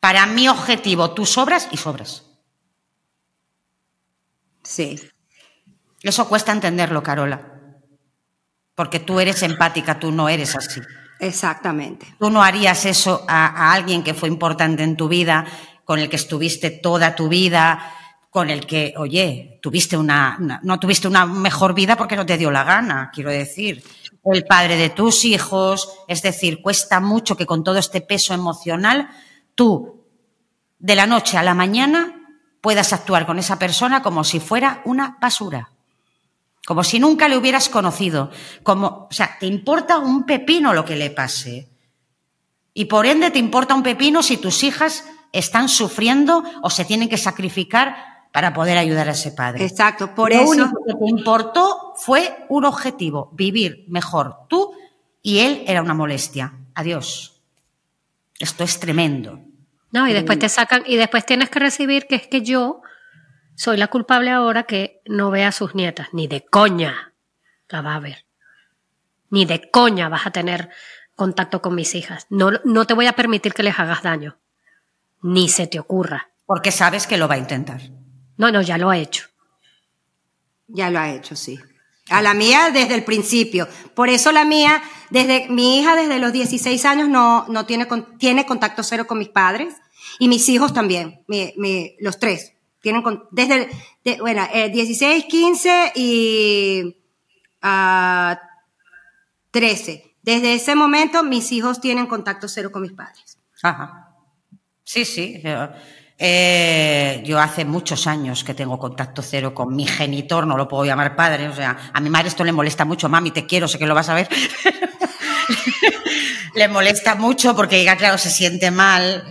Para mi objetivo, tú sobras y sobras. Sí. Eso cuesta entenderlo, Carola. Porque tú eres empática, tú no eres así. Exactamente. Tú no harías eso a, alguien que fue importante en tu vida, con el que estuviste toda tu vida, con el que, oye, tuviste una, no tuviste una mejor vida porque no te dio la gana, quiero decir. El padre de tus hijos, es decir, cuesta mucho que con todo este peso emocional tú, de la noche a la mañana, puedas actuar con esa persona como si fuera una basura. Como si nunca le hubieras conocido. Como, o sea, te importa un pepino lo que le pase. Y por ende te importa un pepino si tus hijas están sufriendo o se tienen que sacrificar para poder ayudar a ese padre. Exacto, por lo eso. Lo único que te importó fue un objetivo, vivir mejor tú y él era una molestia. Adiós. Esto es tremendo. No, y después te sacan, y después tienes que recibir que es que yo soy la culpable ahora que no ve a sus nietas. Ni de coña la va a ver. Ni de coña vas a tener contacto con mis hijas. No, no te voy a permitir que les hagas daño. Ni se te ocurra. Porque sabes que lo va a intentar. No, no, ya lo ha hecho. Ya lo ha hecho, sí. A la mía desde el principio. Por eso la mía, desde mi hija desde los 16 años no, no tiene, tiene contacto cero con mis padres y mis hijos también, los tres. Tienen desde, bueno, 16, 15 y 13. Ah, desde ese momento mis hijos tienen contacto cero con mis padres. Ajá. Sí, sí. Eh, yo hace muchos años que tengo contacto cero con mi genitor, no lo puedo llamar padre, o sea, a mi madre esto le molesta mucho, mami, te quiero, sé que lo vas a ver. le molesta mucho porque ella, claro, se siente mal.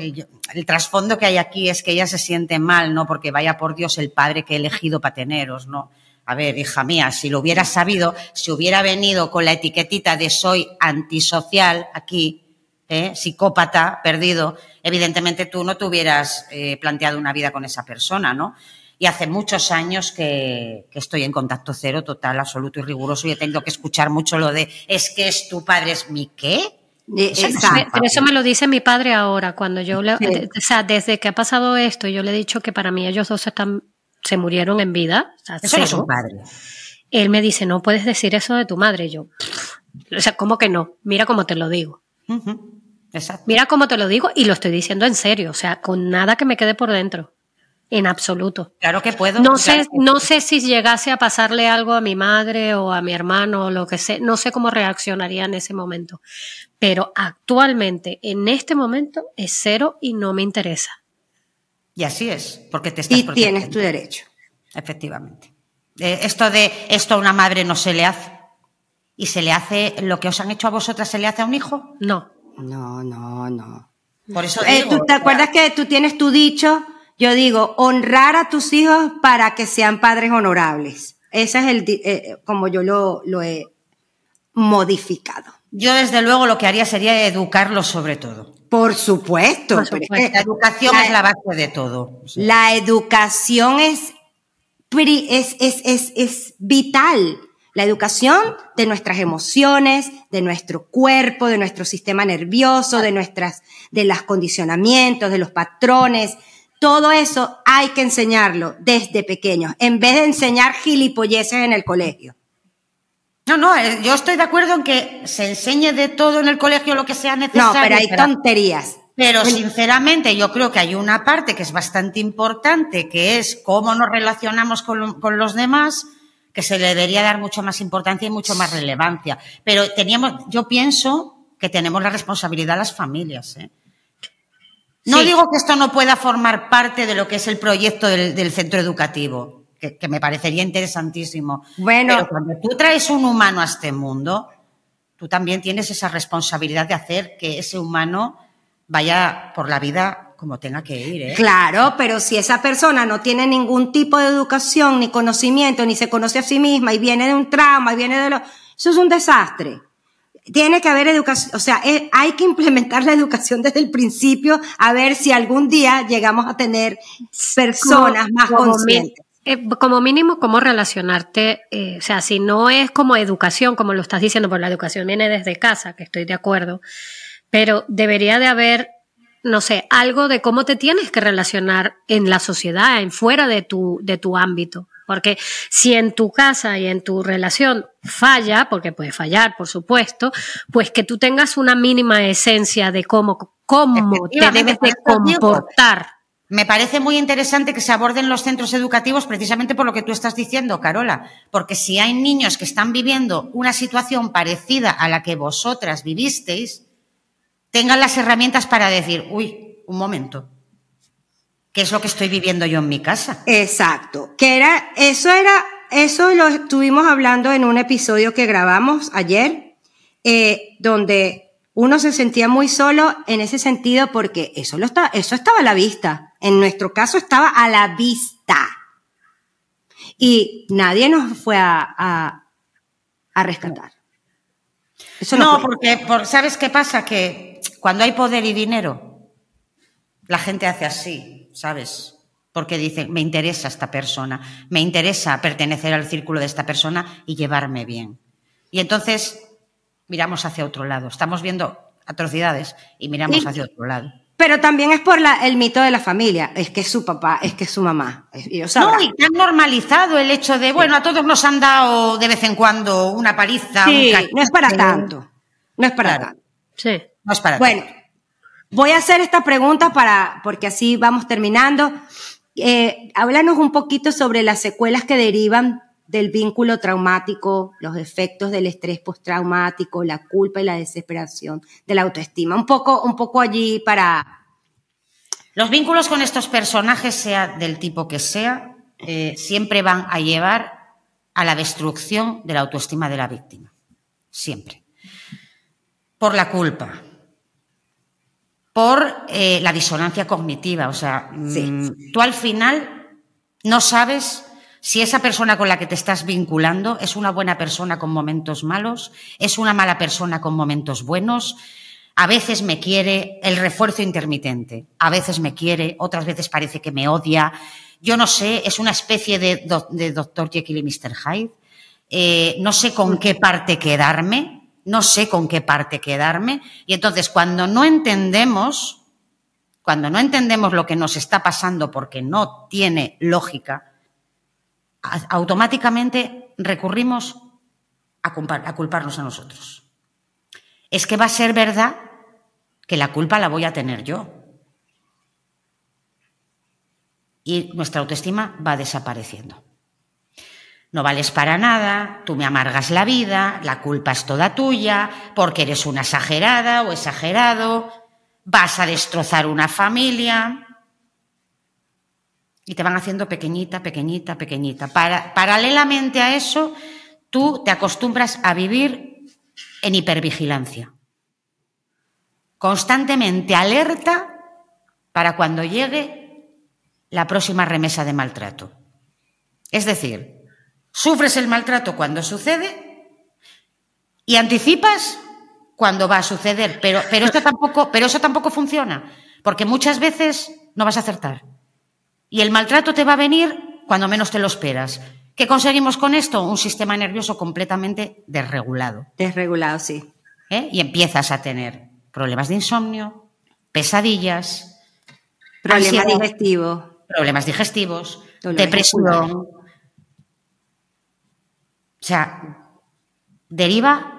El trasfondo que hay aquí es que ella se siente mal, ¿no? Porque vaya por Dios el padre que he elegido para teneros, ¿no? A ver, hija mía, si lo hubiera sabido, si hubiera venido con la etiquetita de soy antisocial aquí, ¿eh? psicópata, perdido, evidentemente tú no te hubieras eh, planteado una vida con esa persona, ¿no? Y hace muchos años que, estoy en contacto cero, total, absoluto y riguroso, y he tenido que escuchar mucho lo de es que es tu padre, es mi qué. Pero eso me lo dice mi padre ahora, cuando yo le, o sea, desde que ha pasado esto, yo le he dicho que para mí ellos dos están, se murieron en vida. eso no es un padre. Él me dice, no puedes decir eso de tu madre. yo, o sea, ¿cómo que no? Mira cómo te lo digo. Exacto. Mira cómo te lo digo y lo estoy diciendo en serio, o sea, con nada que me quede por dentro en absoluto. Claro que puedo. No sé, no sé si llegase a pasarle algo a mi madre o a mi hermano o lo que sé, no sé cómo reaccionaría en ese momento. Pero actualmente, en este momento, es cero y no me interesa. Y así es, porque te estás Y tienes tu derecho. Efectivamente. Eh, esto de esto a una madre no se le hace. ¿Y se le hace lo que os han hecho a vosotras, se le hace a un hijo? No. No, no, no. Por eso eh, ¿Tú te acuerdas que tú tienes tu dicho? Yo digo, honrar a tus hijos para que sean padres honorables. Ese es el, eh, como yo lo, lo he modificado. Yo, desde luego, lo que haría sería educarlos sobre todo. Por supuesto. la educación es la base de todo. La educación es, es, es, es, es vital. La educación de nuestras emociones, de nuestro cuerpo, de nuestro sistema nervioso, de nuestras, de los condicionamientos, de los patrones, todo eso hay que enseñarlo desde pequeños, en vez de enseñar gilipolleces en el colegio. No, no, eh, yo estoy de acuerdo en que se enseñe de todo en el colegio lo que sea necesario. No, pero hay tonterías. Pero sinceramente yo creo que hay una parte que es bastante importante, que es cómo nos relacionamos con, con, los demás, que se le debería dar mucho más importancia y mucho más relevancia. Pero teníamos, yo pienso que tenemos la responsabilidad las familias. ¿eh? No digo que esto no pueda formar parte de lo que es el proyecto del, centro educativo, que, me parecería interesantísimo. Bueno. Pero cuando tú traes un humano a este mundo, tú también tienes esa responsabilidad de hacer que ese humano vaya por la vida como tenga que ir. ¿eh? Claro, pero si esa persona no tiene ningún tipo de educación, ni conocimiento, ni se conoce a sí misma y viene de un trauma y viene de lo... Eso es un desastre. Tiene que haber educación, o sea, eh, hay que implementar la educación desde el principio a ver si algún día llegamos a tener personas más conscientes. Eh, como mínimo, cómo relacionarte, eh, o sea, si no es como educación, como lo estás diciendo, porque la educación viene desde casa, que estoy de acuerdo, pero debería de haber, no sé, algo de cómo te tienes que relacionar en la sociedad, en fuera de tu, de tu ámbito. Porque si en tu casa y en tu relación falla, porque puede fallar, por supuesto, pues que tú tengas una mínima esencia de cómo, cómo te debes de comportar. Me parece muy interesante que se aborden los centros educativos precisamente por lo que tú estás diciendo, Carola, porque si hay niños que están viviendo una situación parecida a la que vosotras vivisteis, tengan las herramientas para decir, uy, un momento, ¿qué es lo que estoy viviendo yo en mi casa? Exacto, que era, eso era, eso lo estuvimos hablando en un episodio que grabamos ayer, eh, donde uno se sentía muy solo en ese sentido porque eso, lo está, eso estaba a la vista. En nuestro caso estaba a la vista. Y nadie nos fue a, a, rescatar. Eso no, porque ¿sabes qué pasa? Que cuando hay poder y dinero, la gente hace así, ¿sabes? Porque dicen, me interesa esta persona, me interesa pertenecer al círculo de esta persona y llevarme bien. Y entonces miramos hacia otro lado. Estamos viendo atrocidades y miramos hacia otro lado. Pero también es por el mito de la familia. Es que es su papá, es que es su mamá. no, y han normalizado el hecho de, bueno, a todos nos han dado de vez en cuando una paliza. Sí, no es para tanto. No es para tanto. Sí. No es para bueno, voy a hacer esta pregunta para, porque así vamos terminando. Eh, háblanos un poquito sobre las secuelas que derivan del vínculo traumático, los efectos del estrés postraumático, la culpa y la desesperación de la autoestima. Un poco, un poco allí para... Los vínculos con estos personajes, sea del tipo que sea, eh, siempre van a llevar a la destrucción de la autoestima de la víctima. Siempre. Por la culpa. Por eh, la disonancia cognitiva. O sea, mm, tú al final no sabes si esa persona con la que te estás vinculando es una buena persona con momentos malos, es una mala persona con momentos buenos, a veces me quiere el refuerzo intermitente, a veces me quiere, otras veces parece que me odia, yo no sé, es una especie de, de Dr. Jekyll y Mr. Hyde, eh, no sé con qué parte quedarme, no sé con qué parte quedarme, y entonces cuando no entendemos, cuando no entendemos lo que nos está pasando porque no tiene lógica, automáticamente recurrimos a, culparnos a nosotros. Es que va a ser verdad que la culpa la voy a tener yo. Y nuestra autoestima va desapareciendo. No vales para nada, tú me amargas la vida, la culpa es toda tuya, porque eres una exagerada o exagerado, vas a destrozar una familia, y te van haciendo pequeñita, pequeñita, pequeñita. paralelamente a eso, tú te acostumbras a vivir en hipervigilancia. Constantemente alerta para cuando llegue la próxima remesa de maltrato. Es decir, sufres el maltrato cuando sucede y anticipas cuando va a suceder, pero, pero, esto tampoco, pero eso tampoco funciona, porque muchas veces no vas a acertar. Y el maltrato te va a venir cuando menos te lo esperas. ¿Qué conseguimos con esto? Un sistema nervioso completamente desregulado. Desregulado, sí. ¿Eh? Y empiezas a tener problemas de insomnio, pesadillas, problemas digestivos, problemas digestivos, depresión. O sea, deriva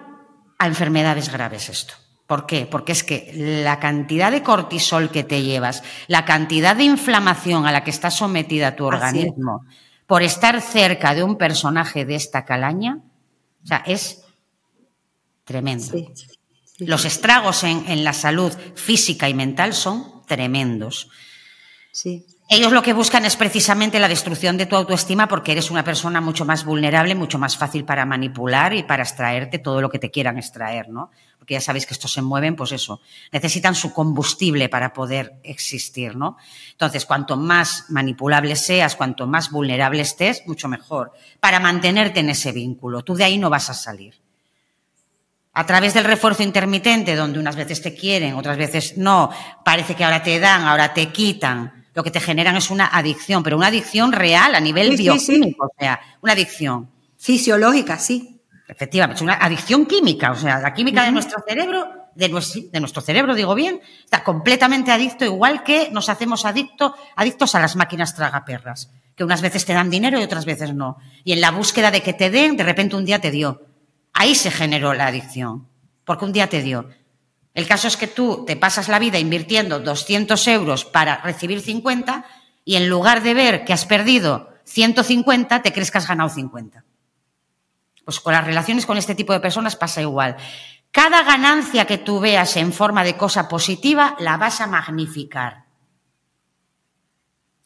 a enfermedades graves esto. ¿Por qué? Porque es que la cantidad de cortisol que te llevas, la cantidad de inflamación a la que está sometida tu organismo por estar cerca de un personaje de esta calaña, o sea, es tremendo. Los estragos en, la salud física y mental son tremendos. Ellos lo que buscan es precisamente la destrucción de tu autoestima porque eres una persona mucho más vulnerable, mucho más fácil para manipular y para extraerte todo lo que te quieran extraer, ¿no? Porque ya sabéis que estos se mueven, pues eso, necesitan su combustible para poder existir, ¿no? Entonces, cuanto más manipulable seas, cuanto más vulnerable estés, mucho mejor, para mantenerte en ese vínculo. Tú de ahí no vas a salir. A través del refuerzo intermitente, donde unas veces te quieren, otras veces no, parece que ahora te dan, ahora te quitan, lo que te generan es una adicción, pero una adicción real a nivel bioquímico, o sea, una adicción. Fisiológica, sí. Efectivamente, es una adicción química, o sea, la química de nuestro cerebro, de nuestro, de nuestro, cerebro, digo bien, está completamente adicto, igual que nos hacemos adicto, adictos a las máquinas tragaperras, que unas veces te dan dinero y otras veces no. Y en la búsqueda de que te den, de repente un día te dio. Ahí se generó la adicción, porque un día te dio. El caso es que tú te pasas la vida invirtiendo 200 euros para recibir 50 y en lugar de ver que has perdido 150, te crees que has ganado 50. Pues con las relaciones con este tipo de personas pasa igual. Cada ganancia que tú veas en forma de cosa positiva, la vas a magnificar.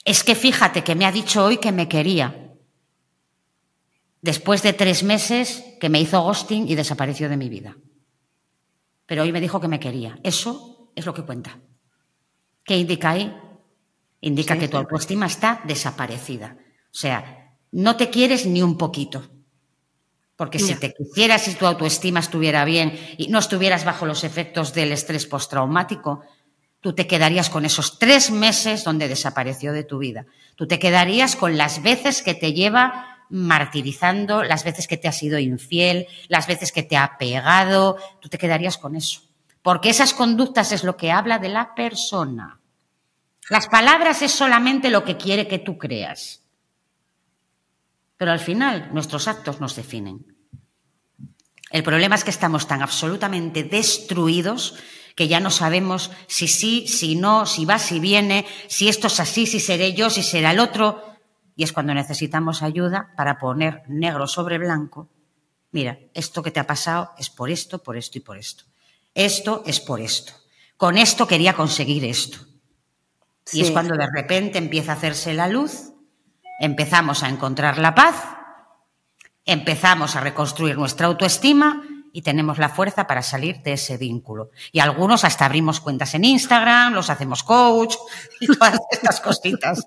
Es que fíjate que me ha dicho hoy que me quería. Después de tres meses que me hizo ghosting y desapareció de mi vida pero hoy me dijo que me quería. Eso es lo que cuenta. ¿Qué indica ahí? Indica que tu autoestima está desaparecida. O sea, no te quieres ni un poquito. Porque si te quisieras, si tu autoestima estuviera bien y no estuvieras bajo los efectos del estrés postraumático, tú te quedarías con esos tres meses donde desapareció de tu vida. Tú te quedarías con las veces que te lleva martirizando las veces que te ha sido infiel, las veces que te ha pegado, tú te quedarías con eso. Porque esas conductas es lo que habla de la persona. Las palabras es solamente lo que quiere que tú creas. Pero al final nuestros actos nos definen. El problema es que estamos tan absolutamente destruidos que ya no sabemos si sí, si no, si va, si viene, si esto es así, si seré yo, si será el otro. Y es cuando necesitamos ayuda para poner negro sobre blanco. Mira, esto que te ha pasado es por esto, por esto y por esto. Esto es por esto. Con esto quería conseguir esto. Y es cuando de repente empieza a hacerse la luz, empezamos a encontrar la paz, empezamos a reconstruir nuestra autoestima y tenemos la fuerza para salir de ese vínculo. Y algunos hasta abrimos cuentas en Instagram, los hacemos coach y todas estas cositas.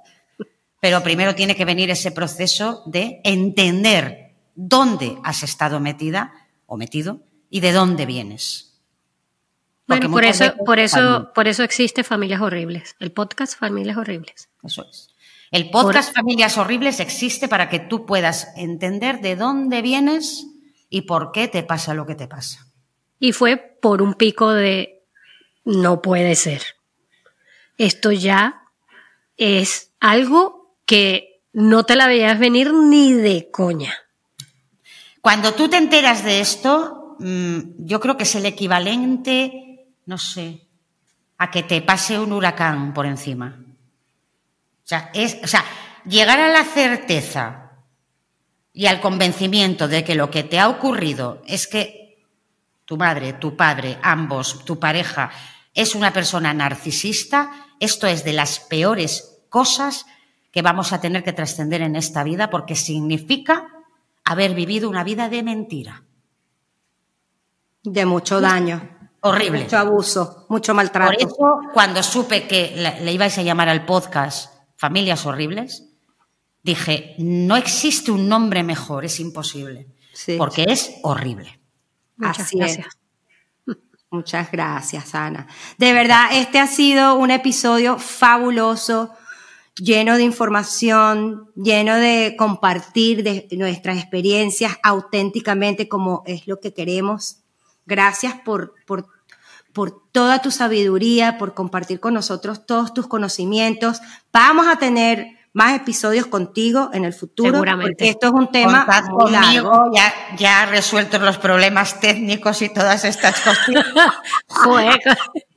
Pero primero tiene que venir ese proceso de entender dónde has estado metida o metido y de dónde vienes. bueno, por eso, por eso, por eso existe Familias Horribles, el podcast Familias Horribles. Eso es. El podcast Familias Horribles existe para que tú puedas entender de dónde vienes y por qué te pasa lo que te pasa. Y fue por un pico de no puede ser. Esto ya es algo que no te la veías venir ni de coña. Cuando tú te enteras de esto, mm, yo creo que es el equivalente, no sé, a que te pase un huracán por encima. O sea, es, o sea, llegar a la certeza y al convencimiento de que lo que te ha ocurrido es que tu madre, tu padre, ambos, tu pareja, es una persona narcisista, esto es de las peores cosas que vamos a tener que trascender en esta vida porque significa haber vivido una vida de mentira. De mucho daño. Horrible. Mucho abuso, mucho maltrato. Por eso, cuando supe que le ibais a llamar al podcast Familias Horribles, dije, no existe un nombre mejor, es imposible. Porque es horrible. Muchas Así gracias. Muchas gracias, Ana. De verdad, este ha sido un episodio fabuloso lleno de información, lleno de compartir de nuestras experiencias auténticamente como es lo que queremos. Gracias por, por, por toda tu sabiduría, por compartir con nosotros todos tus conocimientos. Vamos a tener más episodios contigo en el futuro. Seguramente. Porque esto es un tema conmigo, Ya, ya resuelto los problemas técnicos y todas estas cosas.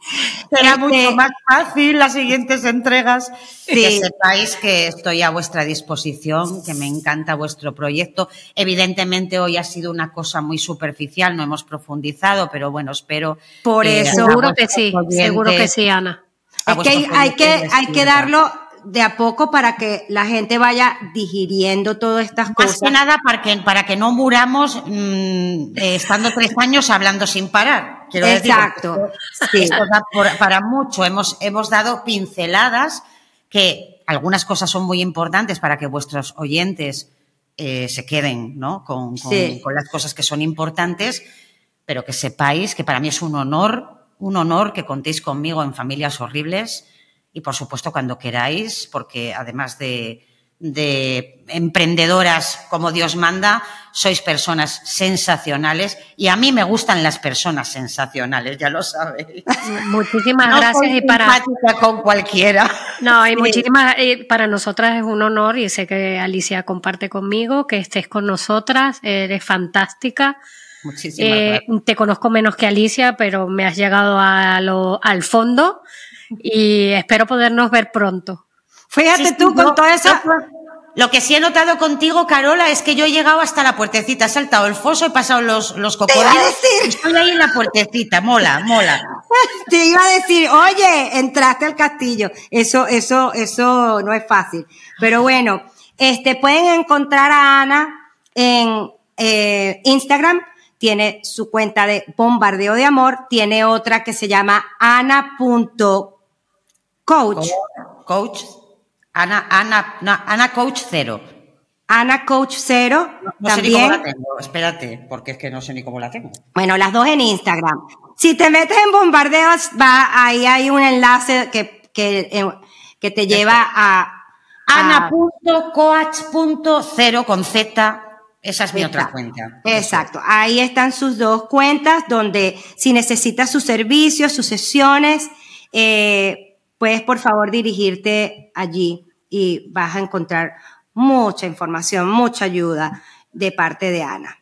Será mucho este más fácil las siguientes entregas. Que sepáis que estoy a vuestra disposición, que me encanta vuestro proyecto. Evidentemente hoy ha sido una cosa muy superficial, no hemos profundizado, pero bueno, espero. Por eso. Seguro que sí, seguro que sí, Ana. Es que hay, que hay que darlo de a poco para que la gente vaya digiriendo todas estas Más cosas. que nada para que, para que no muramos mm, eh, estando tres años hablando sin parar. Quiero decir, Exacto. Sí. esto da por- para mucho. Hemos, hemos dado pinceladas que algunas cosas son muy importantes para que vuestros oyentes eh, se queden ¿no? con, con- Sí. con las cosas que son importantes, pero que sepáis que para mí es un honor, un honor que contéis conmigo en Familias Horribles y por supuesto cuando queráis, porque además de, de emprendedoras como Dios manda, sois personas sensacionales y a mí me gustan las personas sensacionales, ya lo sabéis. Muchísimas No gracias y para con cualquiera. no y Sí. muchísimas y para nosotras es un honor y sé que Alicia comparte conmigo que estés con nosotras, eres fantástica. Muchísimas Eh, gracias. te conozco menos que Alicia, pero me has llegado a lo- al fondo y espero podernos ver pronto. Fíjate Sí, tú con yo- toda esa... yo- Lo que sí he notado contigo, Carola, es que yo he llegado hasta la puertecita, he saltado el foso, he pasado los, los iba a cocodrilos. Estoy ahí en la puertecita, mola, mola. Te iba a decir, oye, entraste al castillo. Eso, eso, eso no es fácil. Pero bueno, este, pueden encontrar a Ana en eh, Instagram. Tiene su cuenta de bombardeo de amor. Tiene otra que se llama ana.coach. Coach, Ana, Ana, no, Ana Coach Cero. Ana Coach Cero. No sé ni cómo también. la tengo, espérate, porque es que no sé ni cómo la tengo. Bueno, las dos en Instagram. Si te metes en bombardeos, va, ahí hay un enlace que, que, eh, que te lleva a, a- Ana.coach.cero con Z, esa es mi otra cuenta. Exacto. Ahí están sus dos cuentas donde si necesitas sus servicios, sus sesiones, eh, puedes por favor dirigirte allí y vas a encontrar mucha información, mucha ayuda de parte de Ana.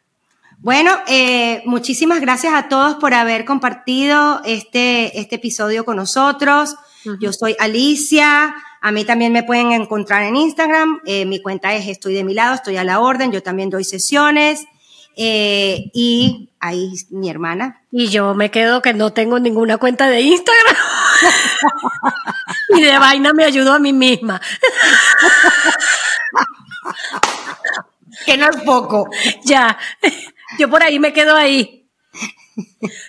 Bueno, eh, muchísimas gracias a todos por haber compartido este, este episodio con nosotros. Yo soy Alicia. A mí también me pueden encontrar en Instagram. Eh, mi cuenta es Estoy de mi lado, estoy a la orden. Yo también doy sesiones. Eh, y ahí mi hermana. Y yo me quedo que no tengo ninguna cuenta de Instagram. y de vaina me ayudo a mí misma. Que no es poco. ya. Yo por ahí me quedo ahí.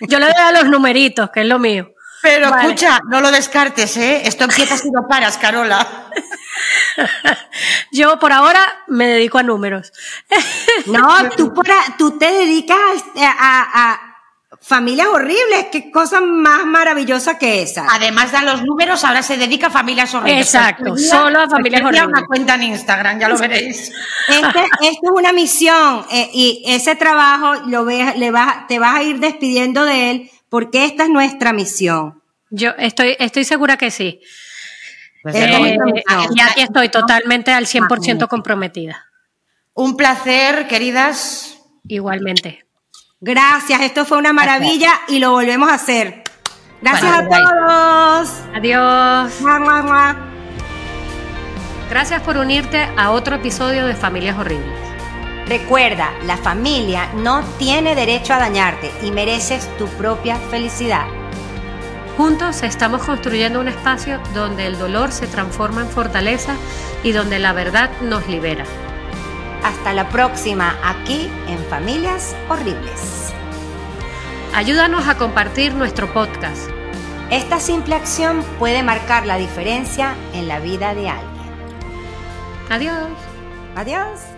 Yo le doy a los numeritos, que es lo mío. Pero Vale. escucha, no lo descartes, ¿eh? Esto empieza si no paras, Carola. Yo por ahora me dedico a números. No, tú, por a- tú te dedicas a, a- a familias horribles. Qué cosa más maravillosa que esa. Además de los números, ahora se dedica a familias horribles. Exacto, Cualquier solo a familias cualquier día horribles. una cuenta en Instagram, ya lo veréis. Este, esto es una misión eh, y ese trabajo lo ve- le vas, te vas a ir despidiendo de él porque esta es nuestra misión. Yo estoy, estoy segura que sí. Pues Eh, y aquí estoy totalmente al 100% comprometida. Un placer, queridas. Igualmente. Gracias, esto fue una maravilla y lo volvemos a hacer. Gracias Bueno, a bye. todos. Adiós. Mua, mua, mua. Gracias por unirte a otro episodio de Familias Horribles. Recuerda, la familia no tiene derecho a dañarte y mereces tu propia felicidad. Juntos estamos construyendo un espacio donde el dolor se transforma en fortaleza y donde la verdad nos libera. Hasta la próxima aquí en Familias Horribles. Ayúdanos a compartir nuestro podcast. Esta simple acción puede marcar la diferencia en la vida de alguien. Adiós. Adiós.